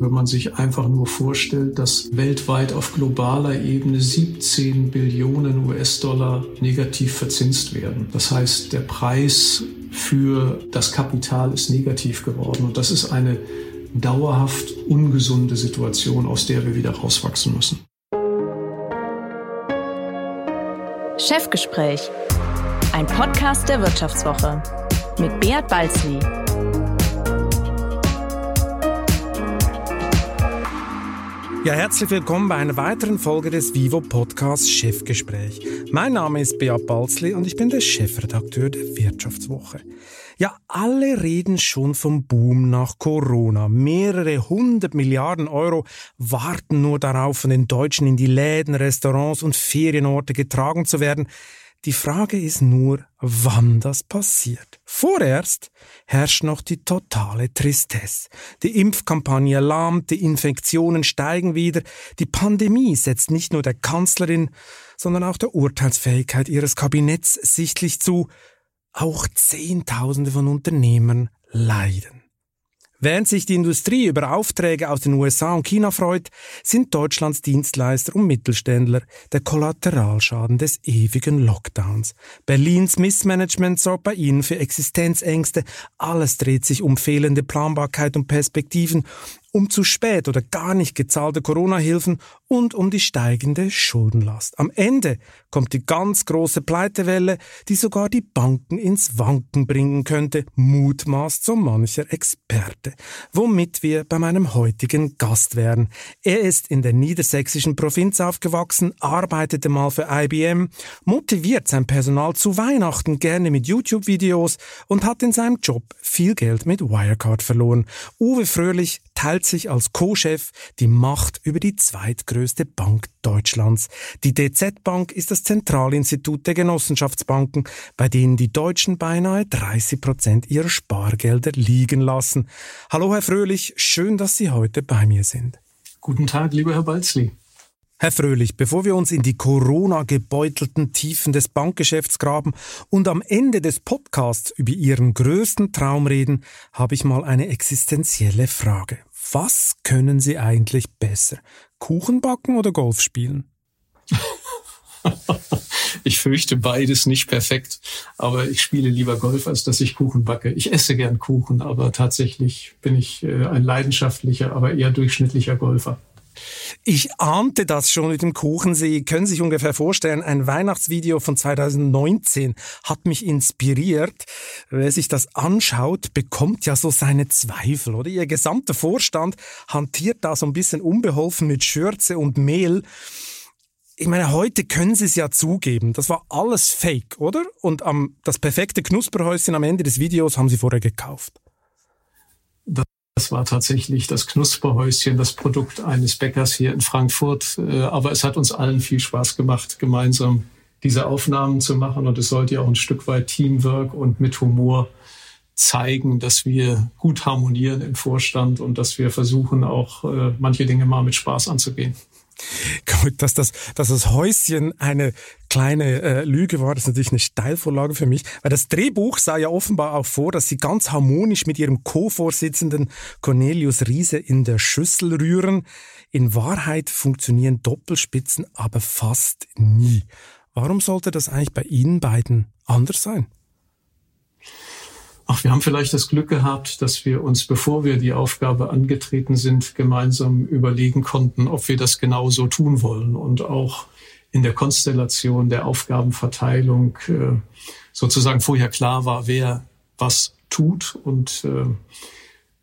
Wenn man sich einfach nur vorstellt, dass weltweit auf globaler Ebene 17 Billionen US-Dollar negativ verzinst werden. Das heißt, der Preis für das Kapital ist negativ geworden. Und das ist eine dauerhaft ungesunde Situation, aus der wir wieder rauswachsen müssen. Chefgespräch, ein Podcast der Wirtschaftswoche mit Beat Balzli. Ja, herzlich willkommen bei einer weiteren Folge des Vivo Podcasts Chefgespräch. Mein Name ist Beat Balzli und ich bin der Chefredakteur der Wirtschaftswoche. Ja, alle reden schon vom Boom nach Corona. Mehrere hundert Milliarden Euro warten nur darauf, von den Deutschen in die Läden, Restaurants und Ferienorte getragen zu werden. Die Frage ist nur, wann das passiert. Vorerst herrscht noch die totale Tristesse. Die Impfkampagne lahmt, die Infektionen steigen wieder, die Pandemie setzt nicht nur der Kanzlerin, sondern auch der Urteilsfähigkeit ihres Kabinetts sichtlich zu. Auch Zehntausende von Unternehmern leiden. Während sich die Industrie über Aufträge aus den USA und China freut, sind Deutschlands Dienstleister und Mittelständler der Kollateralschaden des ewigen Lockdowns. Berlins Missmanagement sorgt bei ihnen für Existenzängste, alles dreht sich um fehlende Planbarkeit und Perspektiven um zu spät oder gar nicht gezahlte Corona-Hilfen und um die steigende Schuldenlast. Am Ende kommt die ganz große Pleitewelle, die sogar die Banken ins Wanken bringen könnte, mutmaßt so mancher Experte. Womit wir bei meinem heutigen Gast wären. Er ist in der niedersächsischen Provinz aufgewachsen, arbeitete mal für IBM, motiviert sein Personal zu Weihnachten gerne mit YouTube-Videos und hat in seinem Job viel Geld mit Wirecard verloren. Uwe Fröhlich teilt sich als Co-Chef die Macht über die zweitgrößte Bank Deutschlands. Die DZ Bank ist das Zentralinstitut der Genossenschaftsbanken, bei denen die Deutschen beinahe 30 Prozent ihrer Spargelder liegen lassen. Hallo, Herr Fröhlich, schön, dass Sie heute bei mir sind. Guten Tag, lieber Herr Balzli. Herr Fröhlich, bevor wir uns in die Corona-gebeutelten Tiefen des Bankgeschäfts graben und am Ende des Podcasts über Ihren größten Traum reden, habe ich mal eine existenzielle Frage. Was können Sie eigentlich besser? Kuchen backen oder Golf spielen? ich fürchte beides nicht perfekt, aber ich spiele lieber Golf, als dass ich Kuchen backe. Ich esse gern Kuchen, aber tatsächlich bin ich äh, ein leidenschaftlicher, aber eher durchschnittlicher Golfer. Ich ahnte das schon mit dem Kuchen. Sie können sich ungefähr vorstellen, ein Weihnachtsvideo von 2019 hat mich inspiriert. Wer sich das anschaut, bekommt ja so seine Zweifel, oder? Ihr gesamter Vorstand hantiert da so ein bisschen unbeholfen mit Schürze und Mehl. Ich meine, heute können Sie es ja zugeben. Das war alles Fake, oder? Und am, das perfekte Knusperhäuschen am Ende des Videos haben Sie vorher gekauft. Das war tatsächlich das Knusperhäuschen, das Produkt eines Bäckers hier in Frankfurt. Äh, aber es hat uns allen viel Spaß gemacht, gemeinsam diese Aufnahmen zu machen. Und es sollte ja auch ein Stück weit Teamwork und mit Humor zeigen, dass wir gut harmonieren im Vorstand und dass wir versuchen, auch äh, manche Dinge mal mit Spaß anzugehen. Gut, dass das, dass das Häuschen eine kleine äh, Lüge war, das ist natürlich eine Steilvorlage für mich, weil das Drehbuch sah ja offenbar auch vor, dass sie ganz harmonisch mit ihrem Co-Vorsitzenden Cornelius Riese in der Schüssel rühren. In Wahrheit funktionieren Doppelspitzen aber fast nie. Warum sollte das eigentlich bei Ihnen beiden anders sein? Ach, wir haben vielleicht das Glück gehabt, dass wir uns, bevor wir die Aufgabe angetreten sind, gemeinsam überlegen konnten, ob wir das genau so tun wollen und auch in der Konstellation der Aufgabenverteilung äh, sozusagen vorher klar war, wer was tut. Und äh,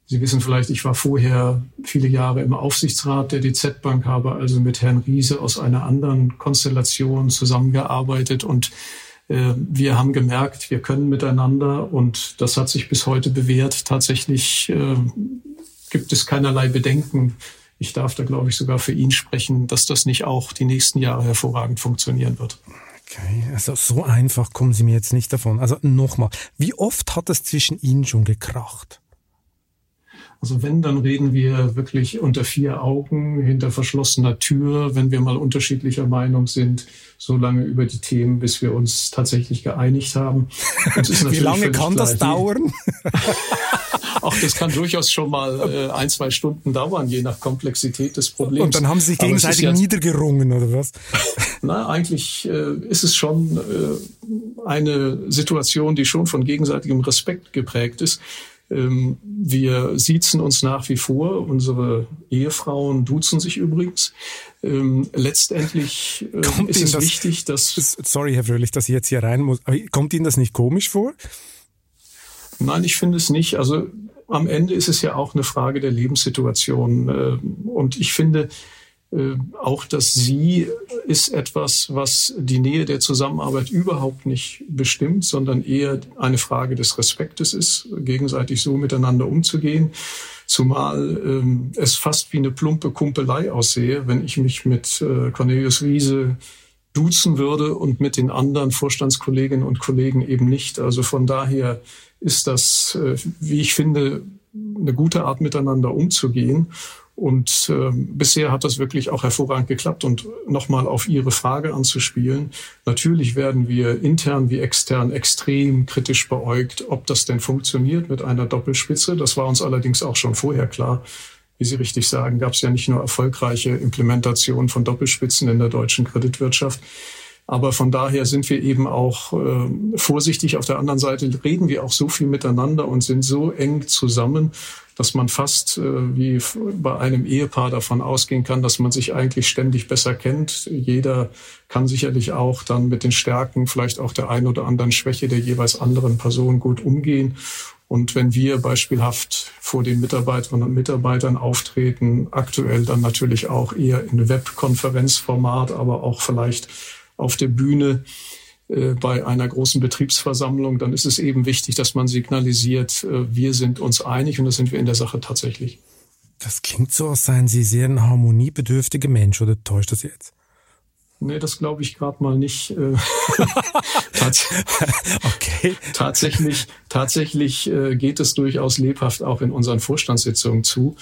Sie wissen vielleicht, ich war vorher viele Jahre im Aufsichtsrat der DZ Bank, habe also mit Herrn Riese aus einer anderen Konstellation zusammengearbeitet und wir haben gemerkt, wir können miteinander und das hat sich bis heute bewährt. Tatsächlich äh, gibt es keinerlei Bedenken. Ich darf da, glaube ich, sogar für ihn sprechen, dass das nicht auch die nächsten Jahre hervorragend funktionieren wird. Okay, also so einfach kommen Sie mir jetzt nicht davon. Also nochmal, wie oft hat es zwischen Ihnen schon gekracht? Also wenn, dann reden wir wirklich unter vier Augen, hinter verschlossener Tür, wenn wir mal unterschiedlicher Meinung sind, so lange über die Themen, bis wir uns tatsächlich geeinigt haben. Wie lange kann das dauern? auch das kann durchaus schon mal äh, ein, zwei Stunden dauern, je nach Komplexität des Problems. Und dann haben sie sich gegenseitig ja, niedergerungen, oder was? Na, eigentlich äh, ist es schon äh, eine Situation, die schon von gegenseitigem Respekt geprägt ist. Ähm, wir siezen uns nach wie vor. Unsere Ehefrauen duzen sich übrigens. Ähm, letztendlich äh, ist Ihnen es das, wichtig, dass... Sorry, Herr Fröhlich, dass ich jetzt hier rein muss. Aber kommt Ihnen das nicht komisch vor? Nein, ich finde es nicht. Also am Ende ist es ja auch eine Frage der Lebenssituation. Äh, und ich finde, auch das Sie ist etwas, was die Nähe der Zusammenarbeit überhaupt nicht bestimmt, sondern eher eine Frage des Respektes ist, gegenseitig so miteinander umzugehen. Zumal ähm, es fast wie eine plumpe Kumpelei aussehe, wenn ich mich mit äh, Cornelius Riese duzen würde und mit den anderen Vorstandskolleginnen und Kollegen eben nicht. Also von daher ist das, äh, wie ich finde, eine gute Art miteinander umzugehen. Und äh, bisher hat das wirklich auch hervorragend geklappt. Und nochmal auf Ihre Frage anzuspielen. Natürlich werden wir intern wie extern extrem kritisch beäugt, ob das denn funktioniert mit einer Doppelspitze. Das war uns allerdings auch schon vorher klar. Wie Sie richtig sagen, gab es ja nicht nur erfolgreiche Implementationen von Doppelspitzen in der deutschen Kreditwirtschaft. Aber von daher sind wir eben auch äh, vorsichtig. Auf der anderen Seite reden wir auch so viel miteinander und sind so eng zusammen, dass man fast äh, wie bei einem Ehepaar davon ausgehen kann, dass man sich eigentlich ständig besser kennt. Jeder kann sicherlich auch dann mit den Stärken, vielleicht auch der ein oder anderen Schwäche der jeweils anderen Person gut umgehen. Und wenn wir beispielhaft vor den Mitarbeiterinnen und Mitarbeitern auftreten, aktuell dann natürlich auch eher in Webkonferenzformat, aber auch vielleicht auf der Bühne, äh, bei einer großen Betriebsversammlung, dann ist es eben wichtig, dass man signalisiert, äh, wir sind uns einig und das sind wir in der Sache tatsächlich. Das klingt so, als seien Sie sehr ein harmoniebedürftiger Mensch, oder täuscht das jetzt? Nee, das glaube ich gerade mal nicht. Äh, Tats okay. Tatsächlich, tatsächlich geht es durchaus lebhaft auch in unseren Vorstandssitzungen zu.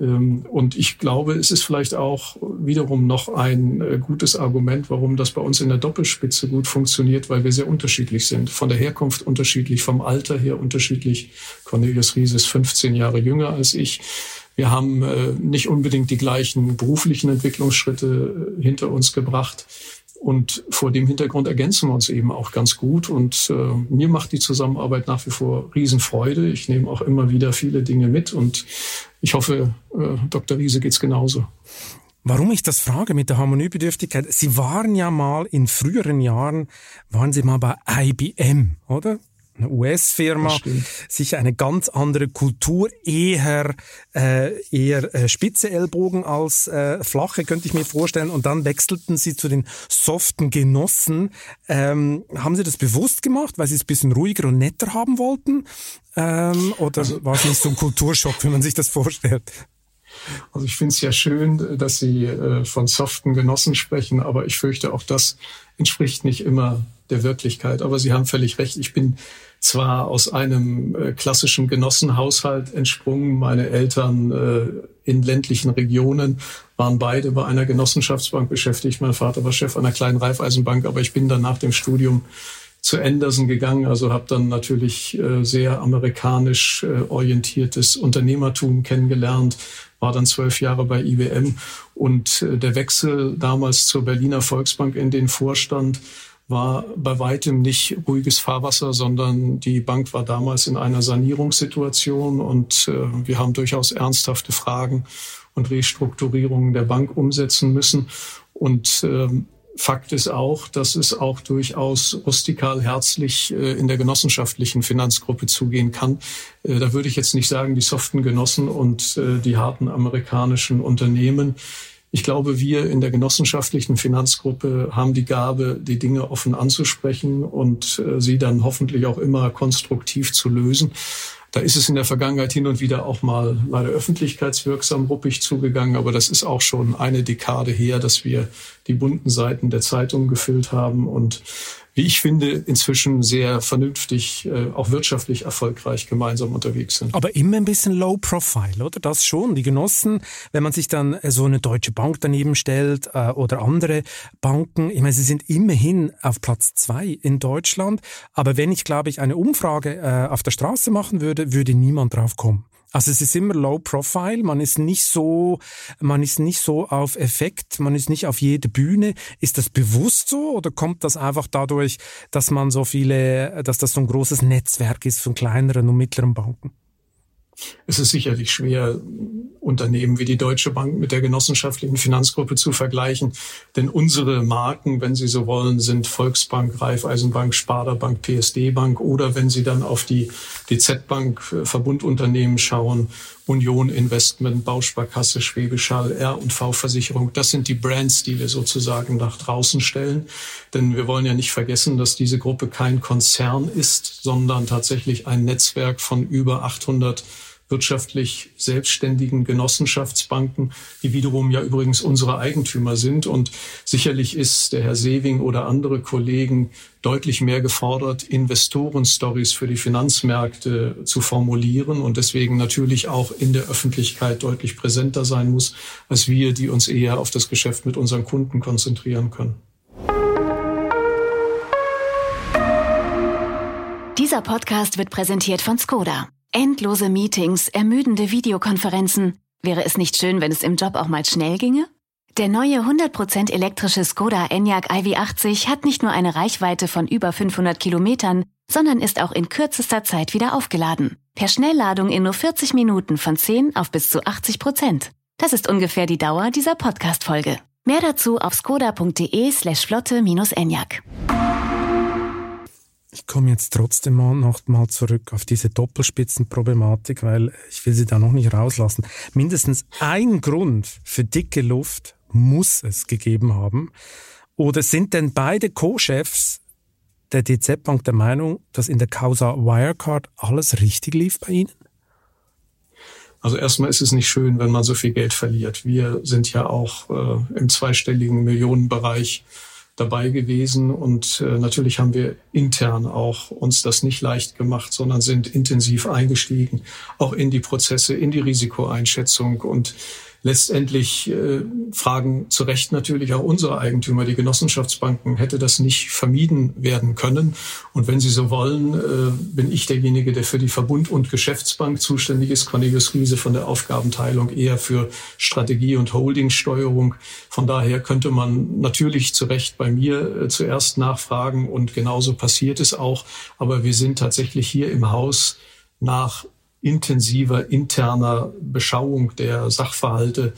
Ähm, und ich glaube, es ist vielleicht auch wiederum noch ein äh, gutes Argument, warum das bei uns in der Doppelspitze gut funktioniert, weil wir sehr unterschiedlich sind. Von der Herkunft unterschiedlich, vom Alter her unterschiedlich. Cornelius Ries ist 15 Jahre jünger als ich. Wir haben äh, nicht unbedingt die gleichen beruflichen Entwicklungsschritte äh, hinter uns gebracht. Und vor dem Hintergrund ergänzen wir uns eben auch ganz gut. Und äh, mir macht die Zusammenarbeit nach wie vor Riesenfreude. Ich nehme auch immer wieder viele Dinge mit und ich hoffe, äh, Dr. Riese geht's genauso. Warum ich das frage mit der Harmoniebedürftigkeit? Sie waren ja mal in früheren Jahren, waren Sie mal bei IBM, oder? Eine US-Firma, sicher eine ganz andere Kultur, eher äh, eher äh, spitze Ellbogen als äh, flache, könnte ich mir vorstellen. Und dann wechselten Sie zu den soften Genossen. Ähm, haben Sie das bewusst gemacht, weil Sie es ein bisschen ruhiger und netter haben wollten? Ähm, oder also, war es nicht so ein Kulturschock, wenn man sich das vorstellt? Also ich finde es ja schön, dass Sie äh, von soften Genossen sprechen, aber ich fürchte, auch das entspricht nicht immer der Wirklichkeit. Aber Sie haben völlig recht. Ich bin zwar aus einem äh, klassischen Genossenhaushalt entsprungen. Meine Eltern äh, in ländlichen Regionen waren beide bei einer Genossenschaftsbank beschäftigt. Mein Vater war Chef einer kleinen Raiffeisenbank, aber ich bin dann nach dem Studium zu Anderson gegangen, also habe dann natürlich äh, sehr amerikanisch orientiertes Unternehmertum kennengelernt, war dann zwölf Jahre bei IBM und der Wechsel damals zur Berliner Volksbank in den Vorstand war bei weitem nicht ruhiges Fahrwasser, sondern die Bank war damals in einer Sanierungssituation und äh, wir haben durchaus ernsthafte Fragen und Restrukturierungen der Bank umsetzen müssen. Und ähm, Fakt ist auch, dass es auch durchaus rustikal herzlich äh, in der genossenschaftlichen Finanzgruppe zugehen kann. Äh, da würde ich jetzt nicht sagen, die soften Genossen und äh, die harten amerikanischen Unternehmen ich glaube, wir in der genossenschaftlichen Finanzgruppe haben die Gabe, die Dinge offen anzusprechen und äh, sie dann hoffentlich auch immer konstruktiv zu lösen. Da ist es in der Vergangenheit hin und wieder auch mal leider öffentlichkeitswirksam ruppig zugegangen, aber das ist auch schon eine Dekade her, dass wir die bunten Seiten der Zeitung gefüllt haben und wie ich finde, inzwischen sehr vernünftig, äh, auch wirtschaftlich erfolgreich gemeinsam unterwegs sind. Aber immer ein bisschen low profile, oder? Das schon. Die Genossen, wenn man sich dann so eine deutsche Bank daneben stellt äh, oder andere Banken, ich meine, sie sind immerhin auf Platz zwei in Deutschland. Aber wenn ich, glaube ich, eine Umfrage äh, auf der Straße machen würde, würde niemand drauf kommen. Also es ist immer low profile, man ist nicht so, man ist nicht so auf Effekt, man ist nicht auf jede Bühne. Ist das bewusst so oder kommt das einfach dadurch, dass man so viele, dass das so ein großes Netzwerk ist von kleineren und mittleren Banken? Es ist sicherlich schwer, Unternehmen wie die Deutsche Bank mit der genossenschaftlichen Finanzgruppe zu vergleichen. Denn unsere Marken, wenn Sie so wollen, sind Volksbank, Raiffeisenbank, Sparda Bank, PSD Bank oder wenn Sie dann auf die DZ Bank äh, Verbundunternehmen schauen, Union Investment, Bausparkasse, Schwäbisch Hall, R&V Versicherung. Das sind die Brands, die wir sozusagen nach draußen stellen. Denn wir wollen ja nicht vergessen, dass diese Gruppe kein Konzern ist, sondern tatsächlich ein Netzwerk von über 800 wirtschaftlich selbstständigen Genossenschaftsbanken, die wiederum ja übrigens unsere Eigentümer sind. Und sicherlich ist der Herr Sewing oder andere Kollegen deutlich mehr gefordert, Investoren-Stories für die Finanzmärkte zu formulieren und deswegen natürlich auch in der Öffentlichkeit deutlich präsenter sein muss, als wir, die uns eher auf das Geschäft mit unseren Kunden konzentrieren können. Dieser Podcast wird präsentiert von Skoda. Endlose Meetings, ermüdende Videokonferenzen. Wäre es nicht schön, wenn es im Job auch mal schnell ginge? Der neue 100% elektrische Skoda Enyaq iV80 hat nicht nur eine Reichweite von über 500 Kilometern, sondern ist auch in kürzester Zeit wieder aufgeladen. Per Schnellladung in nur 40 Minuten von 10 auf bis zu 80 Prozent. Das ist ungefähr die Dauer dieser Podcast-Folge. Mehr dazu auf skoda.de slash flotte-enyaq. Ich komme jetzt trotzdem mal noch mal zurück auf diese Doppelspitzenproblematik, weil ich will sie da noch nicht rauslassen. Mindestens ein Grund für dicke Luft muss es gegeben haben. Oder sind denn beide Co-Chefs der DZ Bank der Meinung, dass in der Causa Wirecard alles richtig lief bei Ihnen? Also erstmal ist es nicht schön, wenn man so viel Geld verliert. Wir sind ja auch äh, im zweistelligen Millionenbereich dabei gewesen. Und äh, natürlich haben wir intern auch uns das nicht leicht gemacht, sondern sind intensiv eingestiegen, auch in die Prozesse, in die Risikoeinschätzung. Und letztendlich äh, fragen zu Recht natürlich auch unsere Eigentümer, die Genossenschaftsbanken, hätte das nicht vermieden werden können. Und wenn Sie so wollen, äh, bin ich derjenige, der für die Verbund- und Geschäftsbank zuständig ist. Cornelius Riese von der Aufgabenteilung eher für Strategie und Holdingsteuerung. Von daher könnte man natürlich zu Recht bei mir äh, zuerst nachfragen und genauso passiert es auch. Aber wir sind tatsächlich hier im Haus nach intensiver interner Beschauung der Sachverhalte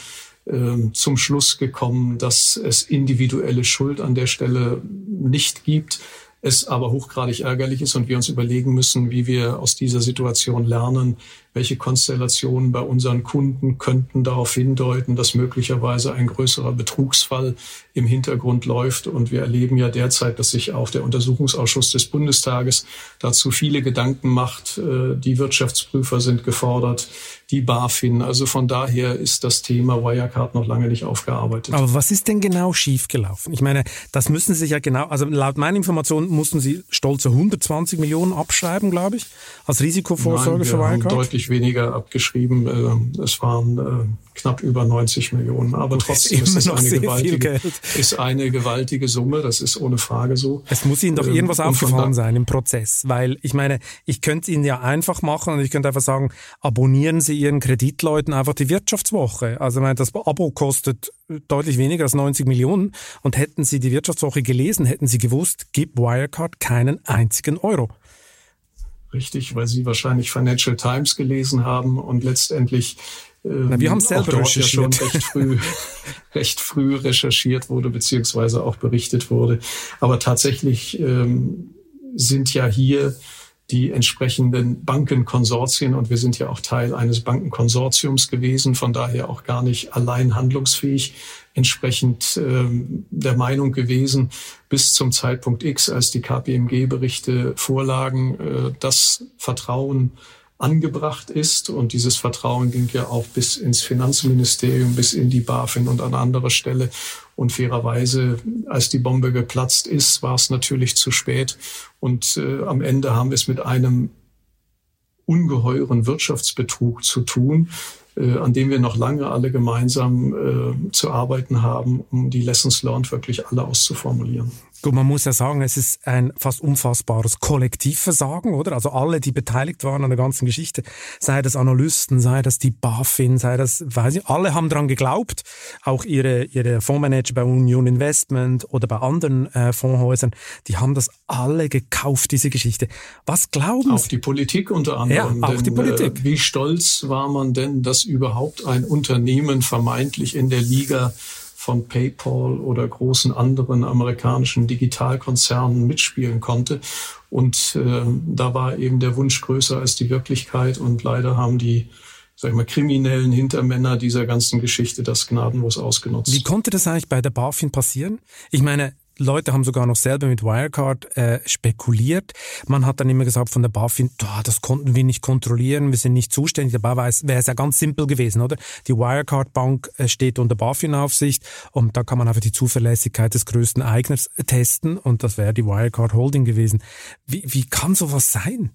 äh, zum Schluss gekommen, dass es individuelle Schuld an der Stelle nicht gibt, es aber hochgradig ärgerlich ist und wir uns überlegen müssen, wie wir aus dieser Situation lernen, welche Konstellationen bei unseren Kunden könnten darauf hindeuten, dass möglicherweise ein größerer Betrugsfall im Hintergrund läuft. Und wir erleben ja derzeit, dass sich auch der Untersuchungsausschuss des Bundestages dazu viele Gedanken macht. Äh, die Wirtschaftsprüfer sind gefordert, die BaFin. Also von daher ist das Thema Wirecard noch lange nicht aufgearbeitet. Aber was ist denn genau schiefgelaufen? Ich meine, das müssen Sie ja genau, also laut meinen Informationen mussten Sie stolze 120 Millionen abschreiben, glaube ich, als Risikovorsorge Nein, für Wirecard. Deutlich weniger abgeschrieben. Äh, es waren äh, knapp über 90 Millionen. Aber trotzdem ist, es eine gewaltige, ist eine gewaltige Summe. Das ist ohne Frage so. Es muss Ihnen doch ähm, irgendwas aufgefallen sein im Prozess, weil ich meine, ich könnte Ihnen ja einfach machen und ich könnte einfach sagen, abonnieren Sie Ihren Kreditleuten einfach die Wirtschaftswoche. Also ich meine, das Abo kostet deutlich weniger als 90 Millionen und hätten Sie die Wirtschaftswoche gelesen, hätten Sie gewusst, gibt Wirecard keinen einzigen Euro. Richtig, weil Sie wahrscheinlich Financial Times gelesen haben und letztendlich ähm, Na, wir haben selber dort ja schon recht früh, recht früh recherchiert wurde, beziehungsweise auch berichtet wurde. Aber tatsächlich ähm, sind ja hier die entsprechenden Bankenkonsortien und wir sind ja auch Teil eines Bankenkonsortiums gewesen, von daher auch gar nicht allein handlungsfähig, entsprechend ähm, der Meinung gewesen, bis zum Zeitpunkt X, als die KPMG-Berichte vorlagen, äh, das Vertrauen angebracht ist. Und dieses Vertrauen ging ja auch bis ins Finanzministerium, bis in die BaFin und an andere Stelle. Und fairerweise, als die Bombe geplatzt ist, war es natürlich zu spät. Und äh, am Ende haben wir es mit einem ungeheuren Wirtschaftsbetrug zu tun, äh, an dem wir noch lange alle gemeinsam äh, zu arbeiten haben, um die Lessons learned wirklich alle auszuformulieren. Gut, man muss ja sagen, es ist ein fast unfassbares Kollektivversagen, oder? Also alle, die beteiligt waren an der ganzen Geschichte, sei das Analysten, sei das die BaFin, sei das, weiß ich, alle haben daran geglaubt. Auch ihre, ihre Fondsmanager bei Union Investment oder bei anderen äh, Fondshäusern, die haben das alle gekauft, diese Geschichte. Was glauben Sie? Auch die Politik unter anderem. Ja, auch denn, die Politik. Äh, wie stolz war man denn, dass überhaupt ein Unternehmen vermeintlich in der Liga von PayPal oder großen anderen amerikanischen Digitalkonzernen mitspielen konnte. Und äh, da war eben der Wunsch größer als die Wirklichkeit. Und leider haben die sag ich mal, kriminellen Hintermänner dieser ganzen Geschichte das gnadenlos ausgenutzt. Wie konnte das eigentlich bei der BaFin passieren? Ich meine, Leute haben sogar noch selber mit Wirecard äh, spekuliert. Man hat dann immer gesagt von der BaFin, das konnten wir nicht kontrollieren, wir sind nicht zuständig. Dabei wäre es ja ganz simpel gewesen, oder? Die Wirecard Bank äh, steht unter BaFin-Aufsicht und da kann man einfach die Zuverlässigkeit des größten Eigners testen und das wäre die Wirecard Holding gewesen. Wie, wie kann sowas sein?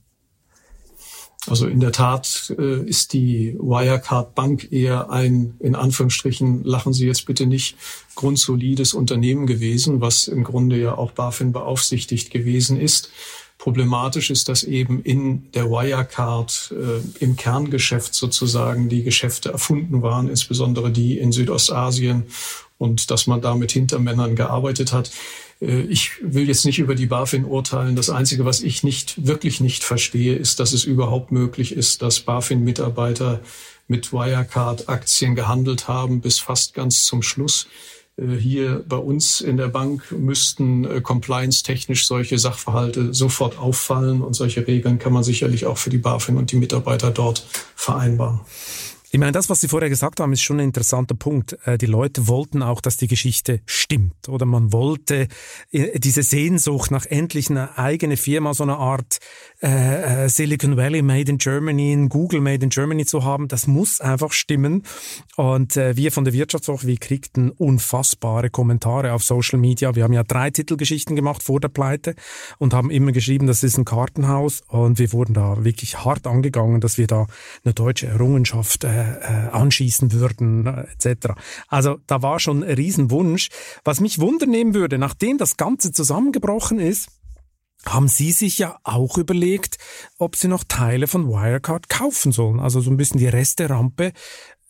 Also in der Tat äh, ist die Wirecard Bank eher ein, in Anführungsstrichen, lachen Sie jetzt bitte nicht, grundsolides Unternehmen gewesen, was im Grunde ja auch BaFin beaufsichtigt gewesen ist. Problematisch ist, dass eben in der Wirecard äh, im Kerngeschäft sozusagen die Geschäfte erfunden waren, insbesondere die in Südostasien und dass man da mit Hintermännern gearbeitet hat. Äh, ich will jetzt nicht über die BaFin urteilen. Das Einzige, was ich nicht, wirklich nicht verstehe, ist, dass es überhaupt möglich ist, dass BaFin-Mitarbeiter mit Wirecard-Aktien gehandelt haben bis fast ganz zum Schluss. Äh, hier bei uns in der Bank müssten äh, compliance-technisch solche Sachverhalte sofort auffallen und solche Regeln kann man sicherlich auch für die BaFin und die Mitarbeiter dort vereinbaren. Ich meine, das, was Sie vorher gesagt haben, ist schon ein interessanter Punkt. Äh, die Leute wollten auch, dass die Geschichte stimmt. Oder man wollte äh, diese Sehnsucht nach endlich einer eigenen Firma, so eine Art äh, Silicon Valley Made in Germany, Google Made in Germany zu haben, das muss einfach stimmen. Und wir von der Wirtschaftswoche, wir kriegten unfassbare Kommentare auf Social Media. Wir haben ja drei Titelgeschichten gemacht vor der Pleite und haben immer geschrieben, das ist ein Kartenhaus. Und wir wurden da wirklich hart angegangen, dass wir da eine deutsche Errungenschaft anschießen würden äh, etc. Also da war schon ein Riesenwunsch. Was mich wundernehmen würde, nachdem das Ganze zusammengebrochen ist, haben Sie sich ja auch überlegt, ob Sie noch Teile von Wirecard kaufen sollen. Also so ein bisschen die Resterampe.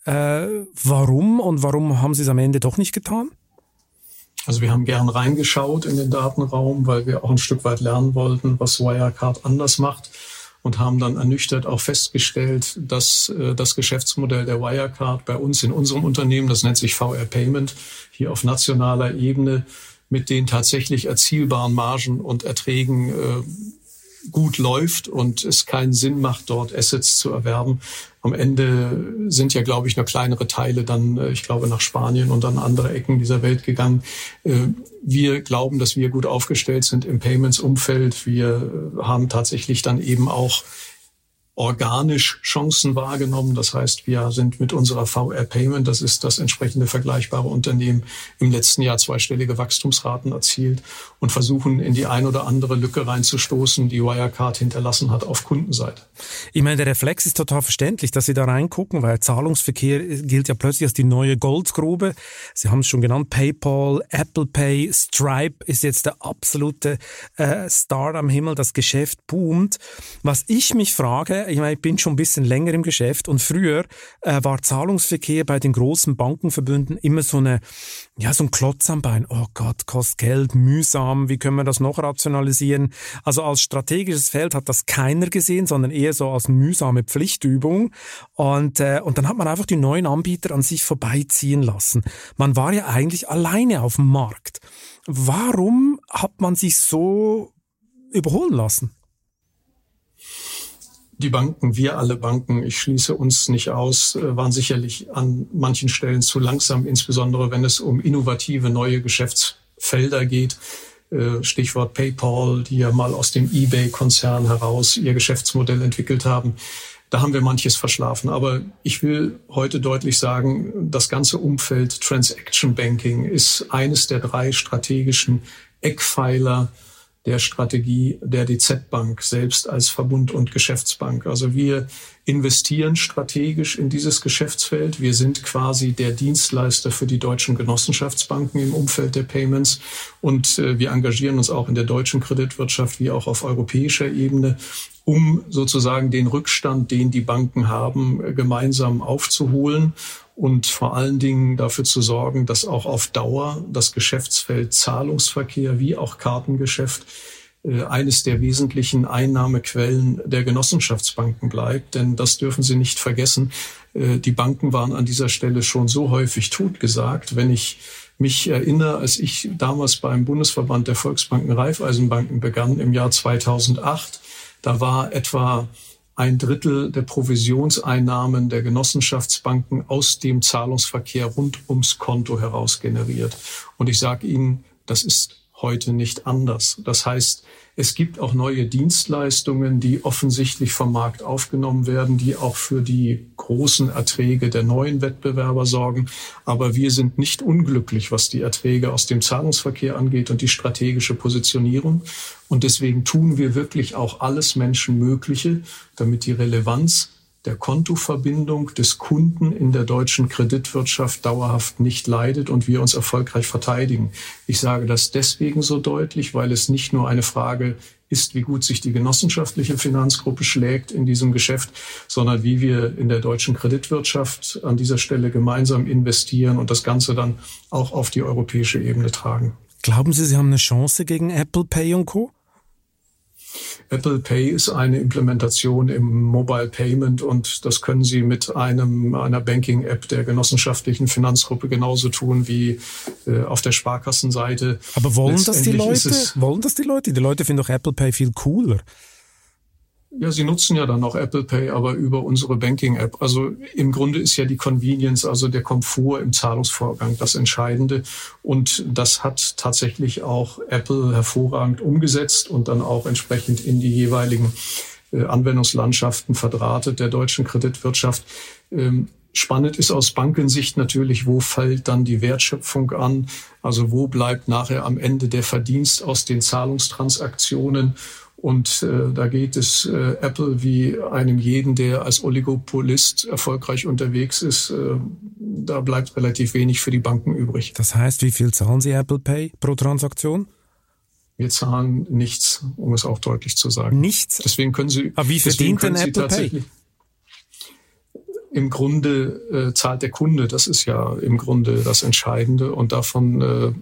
Äh, warum und warum haben Sie es am Ende doch nicht getan? Also wir haben gern reingeschaut in den Datenraum, weil wir auch ein Stück weit lernen wollten, was Wirecard anders macht und haben dann ernüchtert auch festgestellt, dass äh, das Geschäftsmodell der Wirecard bei uns in unserem Unternehmen, das nennt sich VR Payment, hier auf nationaler Ebene mit den tatsächlich erzielbaren Margen und Erträgen äh, gut läuft und es keinen Sinn macht, dort Assets zu erwerben. Am Ende sind ja, glaube ich, nur kleinere Teile dann, äh, ich glaube, nach Spanien und an andere Ecken dieser Welt gegangen. Äh, wir glauben, dass wir gut aufgestellt sind im Payments-Umfeld. Wir äh, haben tatsächlich dann eben auch organisch Chancen wahrgenommen. Das heißt, wir sind mit unserer VR Payment, das ist das entsprechende vergleichbare Unternehmen, im letzten Jahr zweistellige Wachstumsraten erzielt und versuchen in die ein oder andere Lücke reinzustoßen, die Wirecard hinterlassen hat auf Kundenseite. Ich meine, der Reflex ist total verständlich, dass Sie da reingucken, weil Zahlungsverkehr gilt ja plötzlich als die neue Goldgrube. Sie haben es schon genannt, PayPal, Apple Pay, Stripe ist jetzt der absolute äh, Star am Himmel, das Geschäft boomt. Was ich mich frage, ich meine, ich bin schon ein bisschen länger im Geschäft und früher äh, war Zahlungsverkehr bei den großen Bankenverbünden immer so eine, ja, so ein Klotz am Bein. Oh Gott, kostet Geld, mühsam, wie können wir das noch rationalisieren? Also als strategisches Feld hat das keiner gesehen, sondern eher so als mühsame Pflichtübung. Und, äh, und dann hat man einfach die neuen Anbieter an sich vorbeiziehen lassen. Man war ja eigentlich alleine auf dem Markt. Warum hat man sich so überholen lassen? Die Banken, wir alle Banken, ich schließe uns nicht aus, äh, waren sicherlich an manchen Stellen zu langsam, insbesondere wenn es um innovative neue Geschäftsfelder geht. Äh, Stichwort PayPal, die ja mal aus dem eBay-Konzern heraus ihr Geschäftsmodell entwickelt haben. da haben wir manches verschlafen. Aber ich will heute deutlich sagen, das ganze Umfeld Transaction Banking ist eines der drei strategischen Eckpfeiler der Strategie der DZ Bank selbst als Verbund und Geschäftsbank. Also wir investieren strategisch in dieses Geschäftsfeld. Wir sind quasi der Dienstleister für die deutschen Genossenschaftsbanken im Umfeld der Payments und äh, wir engagieren uns auch in der deutschen Kreditwirtschaft wie auch auf europäischer Ebene, um sozusagen den Rückstand, den die Banken haben, gemeinsam aufzuholen und vor allen Dingen dafür zu sorgen, dass auch auf Dauer das Geschäftsfeld Zahlungsverkehr wie auch Kartengeschäft äh, eines der wesentlichen Einnahmequellen der Genossenschaftsbanken bleibt. Denn das dürfen Sie nicht vergessen. Äh, die Banken waren an dieser Stelle schon so häufig totgesagt. Wenn ich mich erinnere, als ich damals beim Bundesverband der Volksbanken Raiffeisenbanken begann im Jahr 2008, da war etwa ein Drittel der Provisionseinnahmen der Genossenschaftsbanken aus dem Zahlungsverkehr rund ums Konto heraus generiert. Und ich sage Ihnen, das ist heute nicht anders. Das heißt, es gibt auch neue Dienstleistungen, die offensichtlich vom Markt aufgenommen werden, die auch für die großen Erträge der neuen Wettbewerber sorgen. Aber wir sind nicht unglücklich, was die Erträge aus dem Zahlungsverkehr angeht und die strategische Positionierung. Und deswegen tun wir wirklich auch alles Menschenmögliche, damit die Relevanz der Kontoverbindung des Kunden in der deutschen Kreditwirtschaft dauerhaft nicht leidet und wir uns erfolgreich verteidigen. Ich sage das deswegen so deutlich, weil es nicht nur eine Frage ist, wie gut sich die genossenschaftliche Finanzgruppe schlägt in diesem Geschäft, sondern wie wir in der deutschen Kreditwirtschaft an dieser Stelle gemeinsam investieren und das Ganze dann auch auf die europäische Ebene tragen. Glauben Sie, Sie haben eine Chance gegen Apple Pay und Co? Apple Pay ist eine Implementation im Mobile Payment und das können Sie mit einem, einer Banking-App der genossenschaftlichen Finanzgruppe genauso tun wie äh, auf der Sparkassenseite. Aber wollen das die Leute? Wollen das die Leute? Die Leute finden doch Apple Pay viel cooler. Ja, Sie nutzen ja dann auch Apple Pay, aber über unsere Banking-App. Also im Grunde ist ja die Convenience, also der Komfort im Zahlungsvorgang das Entscheidende. Und das hat tatsächlich auch Apple hervorragend umgesetzt und dann auch entsprechend in die jeweiligen äh, Anwendungslandschaften verdrahtet der deutschen Kreditwirtschaft. Ähm, spannend ist aus Bankensicht natürlich, wo fällt dann die Wertschöpfung an? Also wo bleibt nachher am Ende der Verdienst aus den Zahlungstransaktionen? Und äh, da geht es äh, Apple wie einem jeden, der als Oligopolist erfolgreich unterwegs ist. Äh, da bleibt relativ wenig für die Banken übrig. Das heißt, wie viel zahlen Sie Apple Pay pro Transaktion? Wir zahlen nichts, um es auch deutlich zu sagen. Nichts? Deswegen können Sie. Aber wie verdient denn Apple Pay? Im Grunde äh, zahlt der Kunde, das ist ja im Grunde das Entscheidende. Und davon äh,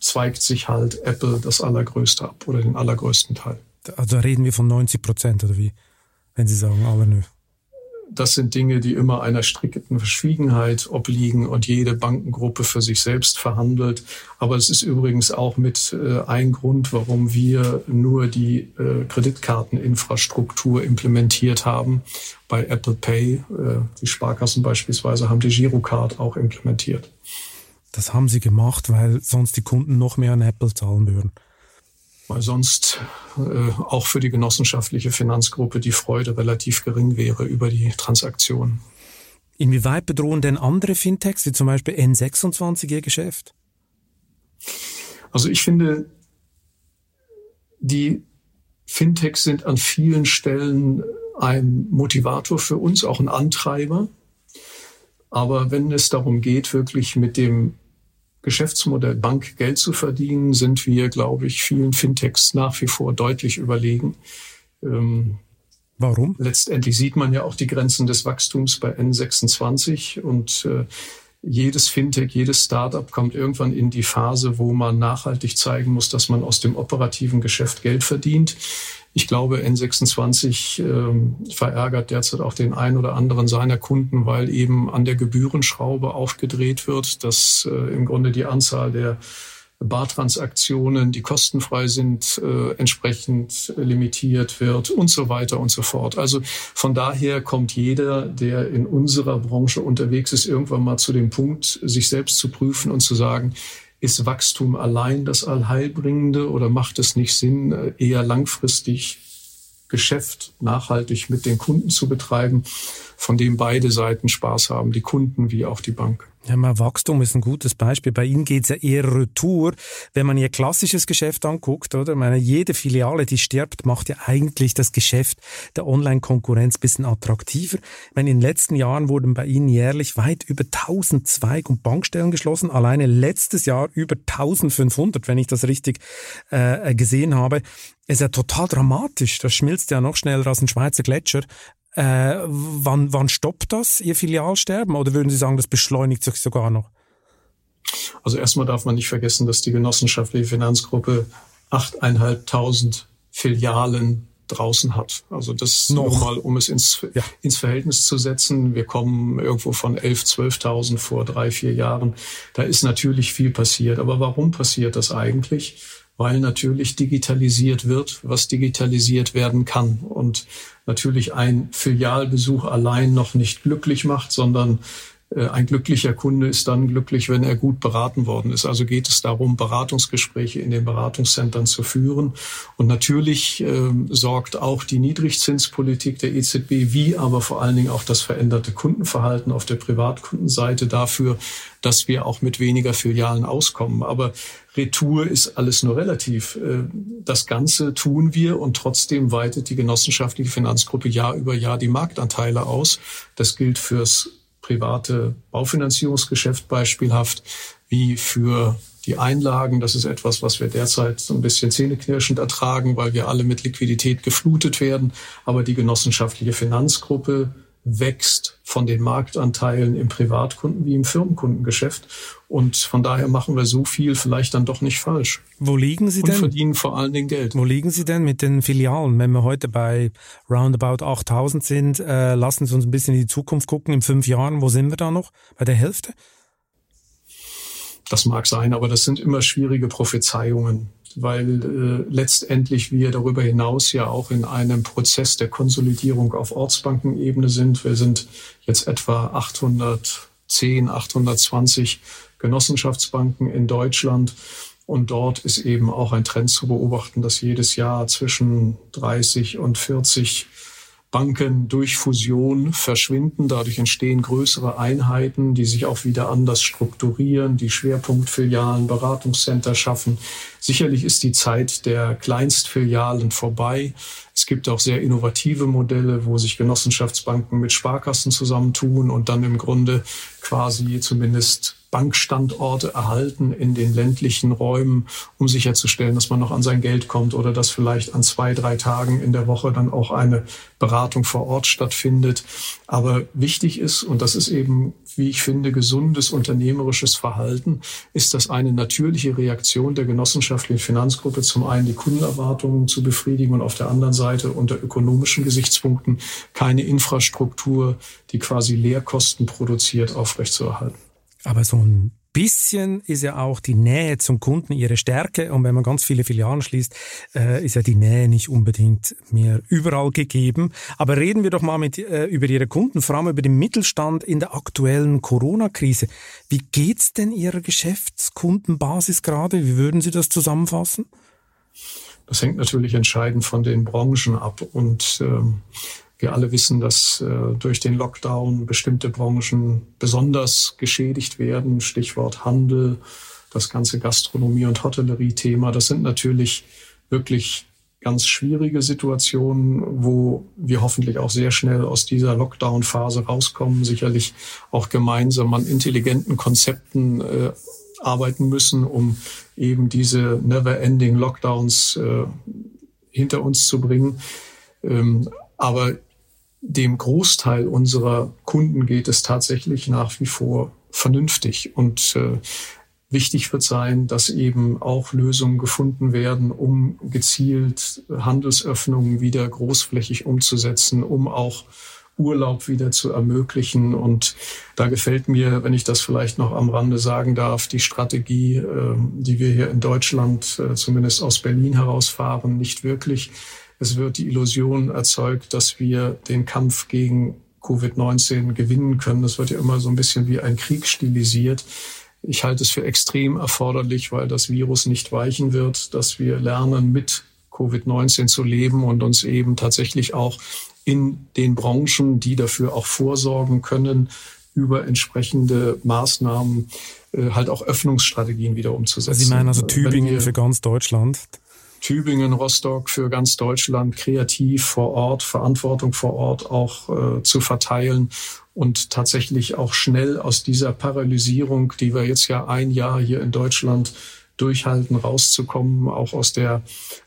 zweigt sich halt Apple das Allergrößte ab oder den allergrößten Teil. Also reden wir von 90 Prozent oder wie, wenn Sie sagen, alle nö. Das sind Dinge, die immer einer strikten Verschwiegenheit obliegen und jede Bankengruppe für sich selbst verhandelt. Aber es ist übrigens auch mit äh, ein Grund, warum wir nur die äh, Kreditkarteninfrastruktur implementiert haben. Bei Apple Pay, äh, die Sparkassen beispielsweise, haben die Girocard auch implementiert. Das haben sie gemacht, weil sonst die Kunden noch mehr an Apple zahlen würden weil sonst äh, auch für die genossenschaftliche Finanzgruppe die Freude relativ gering wäre über die Transaktion. Inwieweit bedrohen denn andere Fintechs, wie zum Beispiel N26, ihr Geschäft? Also ich finde, die Fintechs sind an vielen Stellen ein Motivator für uns, auch ein Antreiber. Aber wenn es darum geht, wirklich mit dem Geschäftsmodell Bank Geld zu verdienen, sind wir, glaube ich, vielen Fintechs nach wie vor deutlich überlegen. Ähm, Warum? Letztendlich sieht man ja auch die Grenzen des Wachstums bei N26 und äh, jedes Fintech, jedes Startup kommt irgendwann in die Phase, wo man nachhaltig zeigen muss, dass man aus dem operativen Geschäft Geld verdient. Ich glaube, N26 äh, verärgert derzeit auch den einen oder anderen seiner Kunden, weil eben an der Gebührenschraube aufgedreht wird, dass äh, im Grunde die Anzahl der Bartransaktionen, die kostenfrei sind, äh, entsprechend limitiert wird und so weiter und so fort. Also von daher kommt jeder, der in unserer Branche unterwegs ist, irgendwann mal zu dem Punkt, sich selbst zu prüfen und zu sagen, ist Wachstum allein das Allheilbringende oder macht es nicht Sinn, äh, eher langfristig Geschäft nachhaltig mit den Kunden zu betreiben, von dem beide Seiten Spaß haben, die Kunden wie auch die Bank. Ja, mal Wachstum ist ein gutes Beispiel. Bei Ihnen geht's ja eher retour. Wenn man Ihr klassisches Geschäft anguckt, oder? Ich meine, jede Filiale, die stirbt, macht ja eigentlich das Geschäft der Online-Konkurrenz bisschen attraktiver. Ich meine, in den letzten Jahren wurden bei Ihnen jährlich weit über 1000 Zweig- und Bankstellen geschlossen. Alleine letztes Jahr über 1500, wenn ich das richtig äh, gesehen habe. ist ja total dramatisch. Das schmilzt ja noch schneller als ein Schweizer Gletscher. Äh, wann, wann stoppt das, Ihr Filialsterben? Oder würden Sie sagen, das beschleunigt sich sogar noch? Also erstmal darf man nicht vergessen, dass die genossenschaftliche Finanzgruppe 8.500 Filialen draußen hat. Also das noch mal, um es ins, ja. ins Verhältnis zu setzen. Wir kommen irgendwo von 11, 12.000 vor drei, vier Jahren. Da ist natürlich viel passiert. Aber warum passiert das eigentlich? Weil natürlich digitalisiert wird, was digitalisiert werden kann. Und natürlich ein Filialbesuch allein noch nicht glücklich macht, sondern äh, ein glücklicher Kunde ist dann glücklich, wenn er gut beraten worden ist. Also geht es darum, Beratungsgespräche in den Beratungszentren zu führen. Und natürlich äh, sorgt auch die Niedrigzinspolitik der EZB, wie aber vor allen Dingen auch das veränderte Kundenverhalten auf der Privatkundenseite dafür, dass wir auch mit weniger Filialen auskommen. Aber Retour ist alles nur relativ. Äh, das Ganze tun wir und trotzdem weitet die genossenschaftliche Finanzgruppe Jahr über Jahr die Marktanteile aus. Das gilt fürs private Baufinanzierungsgeschäft beispielhaft, wie für die Einlagen. Das ist etwas, was wir derzeit so ein bisschen zähneknirschend ertragen, weil wir alle mit Liquidität geflutet werden. Aber die genossenschaftliche Finanzgruppe wächst von den Marktanteilen im Privatkunden wie im Firmenkundengeschäft. Und von daher machen wir so viel vielleicht dann doch nicht falsch. Wo liegen Sie denn? Und verdienen vor allen Dingen Geld. Wo liegen Sie denn mit den Filialen? Wenn wir heute bei roundabout 8000 sind, äh, lassen Sie uns ein bisschen in die Zukunft gucken. In fünf Jahren, wo sind wir da noch? Bei der Hälfte? Das mag sein, aber das sind immer schwierige Prophezeiungen weil äh, letztendlich wir darüber hinaus ja auch in einem Prozess der Konsolidierung auf Ortsbankenebene sind. Wir sind jetzt etwa 810, 820 Genossenschaftsbanken in Deutschland. Und dort ist eben auch ein Trend zu beobachten, dass jedes Jahr zwischen 30 und 40 Banken durch Fusion verschwinden. Dadurch entstehen größere Einheiten, die sich auch wieder anders strukturieren, die Schwerpunktfilialen, Beratungscenter schaffen. Sicherlich ist die Zeit der Kleinstfilialen vorbei. Es gibt auch sehr innovative Modelle, wo sich Genossenschaftsbanken mit Sparkassen zusammentun und dann im Grunde quasi zumindest Bankstandorte erhalten in den ländlichen Räumen, um sicherzustellen, dass man noch an sein Geld kommt oder dass vielleicht an zwei, drei Tagen in der Woche dann auch eine Beratung vor Ort stattfindet. Aber wichtig ist, und das ist eben, wie ich finde, gesundes unternehmerisches Verhalten, ist das eine natürliche Reaktion der genossenschaftlichen Finanzgruppe, zum einen die Kundenerwartungen zu befriedigen und auf der anderen Seite unter ökonomischen Gesichtspunkten keine Infrastruktur, die quasi Leerkosten produziert, aufrechtzuerhalten. Aber so ein bisschen ist ja auch die Nähe zum Kunden ihre Stärke. Und wenn man ganz viele Filialen schließt, äh, ist ja die Nähe nicht unbedingt mehr überall gegeben. Aber reden wir doch mal mit, äh, über Ihre Kunden, vor allem über den Mittelstand in der aktuellen Corona-Krise. Wie geht's denn Ihrer Geschäftskundenbasis gerade? Wie würden Sie das zusammenfassen? Das hängt natürlich entscheidend von den Branchen ab. Und ähm, wir alle wissen, dass äh, durch den Lockdown bestimmte Branchen besonders geschädigt werden. Stichwort Handel, das ganze Gastronomie- und Hotellerie-Thema. Das sind natürlich wirklich ganz schwierige Situationen, wo wir hoffentlich auch sehr schnell aus dieser Lockdown-Phase rauskommen, sicherlich auch gemeinsam an intelligenten Konzepten äh, arbeiten müssen, um eben diese never-ending Lockdowns äh, hinter uns zu bringen. Ähm, aber dem Großteil unserer Kunden geht es tatsächlich nach wie vor vernünftig. Und äh, wichtig wird sein, dass eben auch Lösungen gefunden werden, um gezielt Handelsöffnungen wieder großflächig umzusetzen, um auch Urlaub wieder zu ermöglichen. Und da gefällt mir, wenn ich das vielleicht noch am Rande sagen darf, die Strategie, äh, die wir hier in Deutschland, äh, zumindest aus Berlin herausfahren, nicht wirklich. Es wird die Illusion erzeugt, dass wir den Kampf gegen Covid-19 gewinnen können. Das wird ja immer so ein bisschen wie ein Krieg stilisiert. Ich halte es für extrem erforderlich, weil das Virus nicht weichen wird, dass wir lernen, mit Covid-19 zu leben und uns eben tatsächlich auch in den Branchen, die dafür auch vorsorgen können, über entsprechende Maßnahmen äh, halt auch Öffnungsstrategien wieder umzusetzen. Sie meinen also Tübingen für ganz Deutschland? Tübingen, Rostock für ganz Deutschland kreativ vor Ort, Verantwortung vor Ort auch äh, zu verteilen und tatsächlich auch schnell aus dieser Paralysierung, die wir jetzt ja ein Jahr hier in Deutschland durchhalten, rauszukommen, auch aus der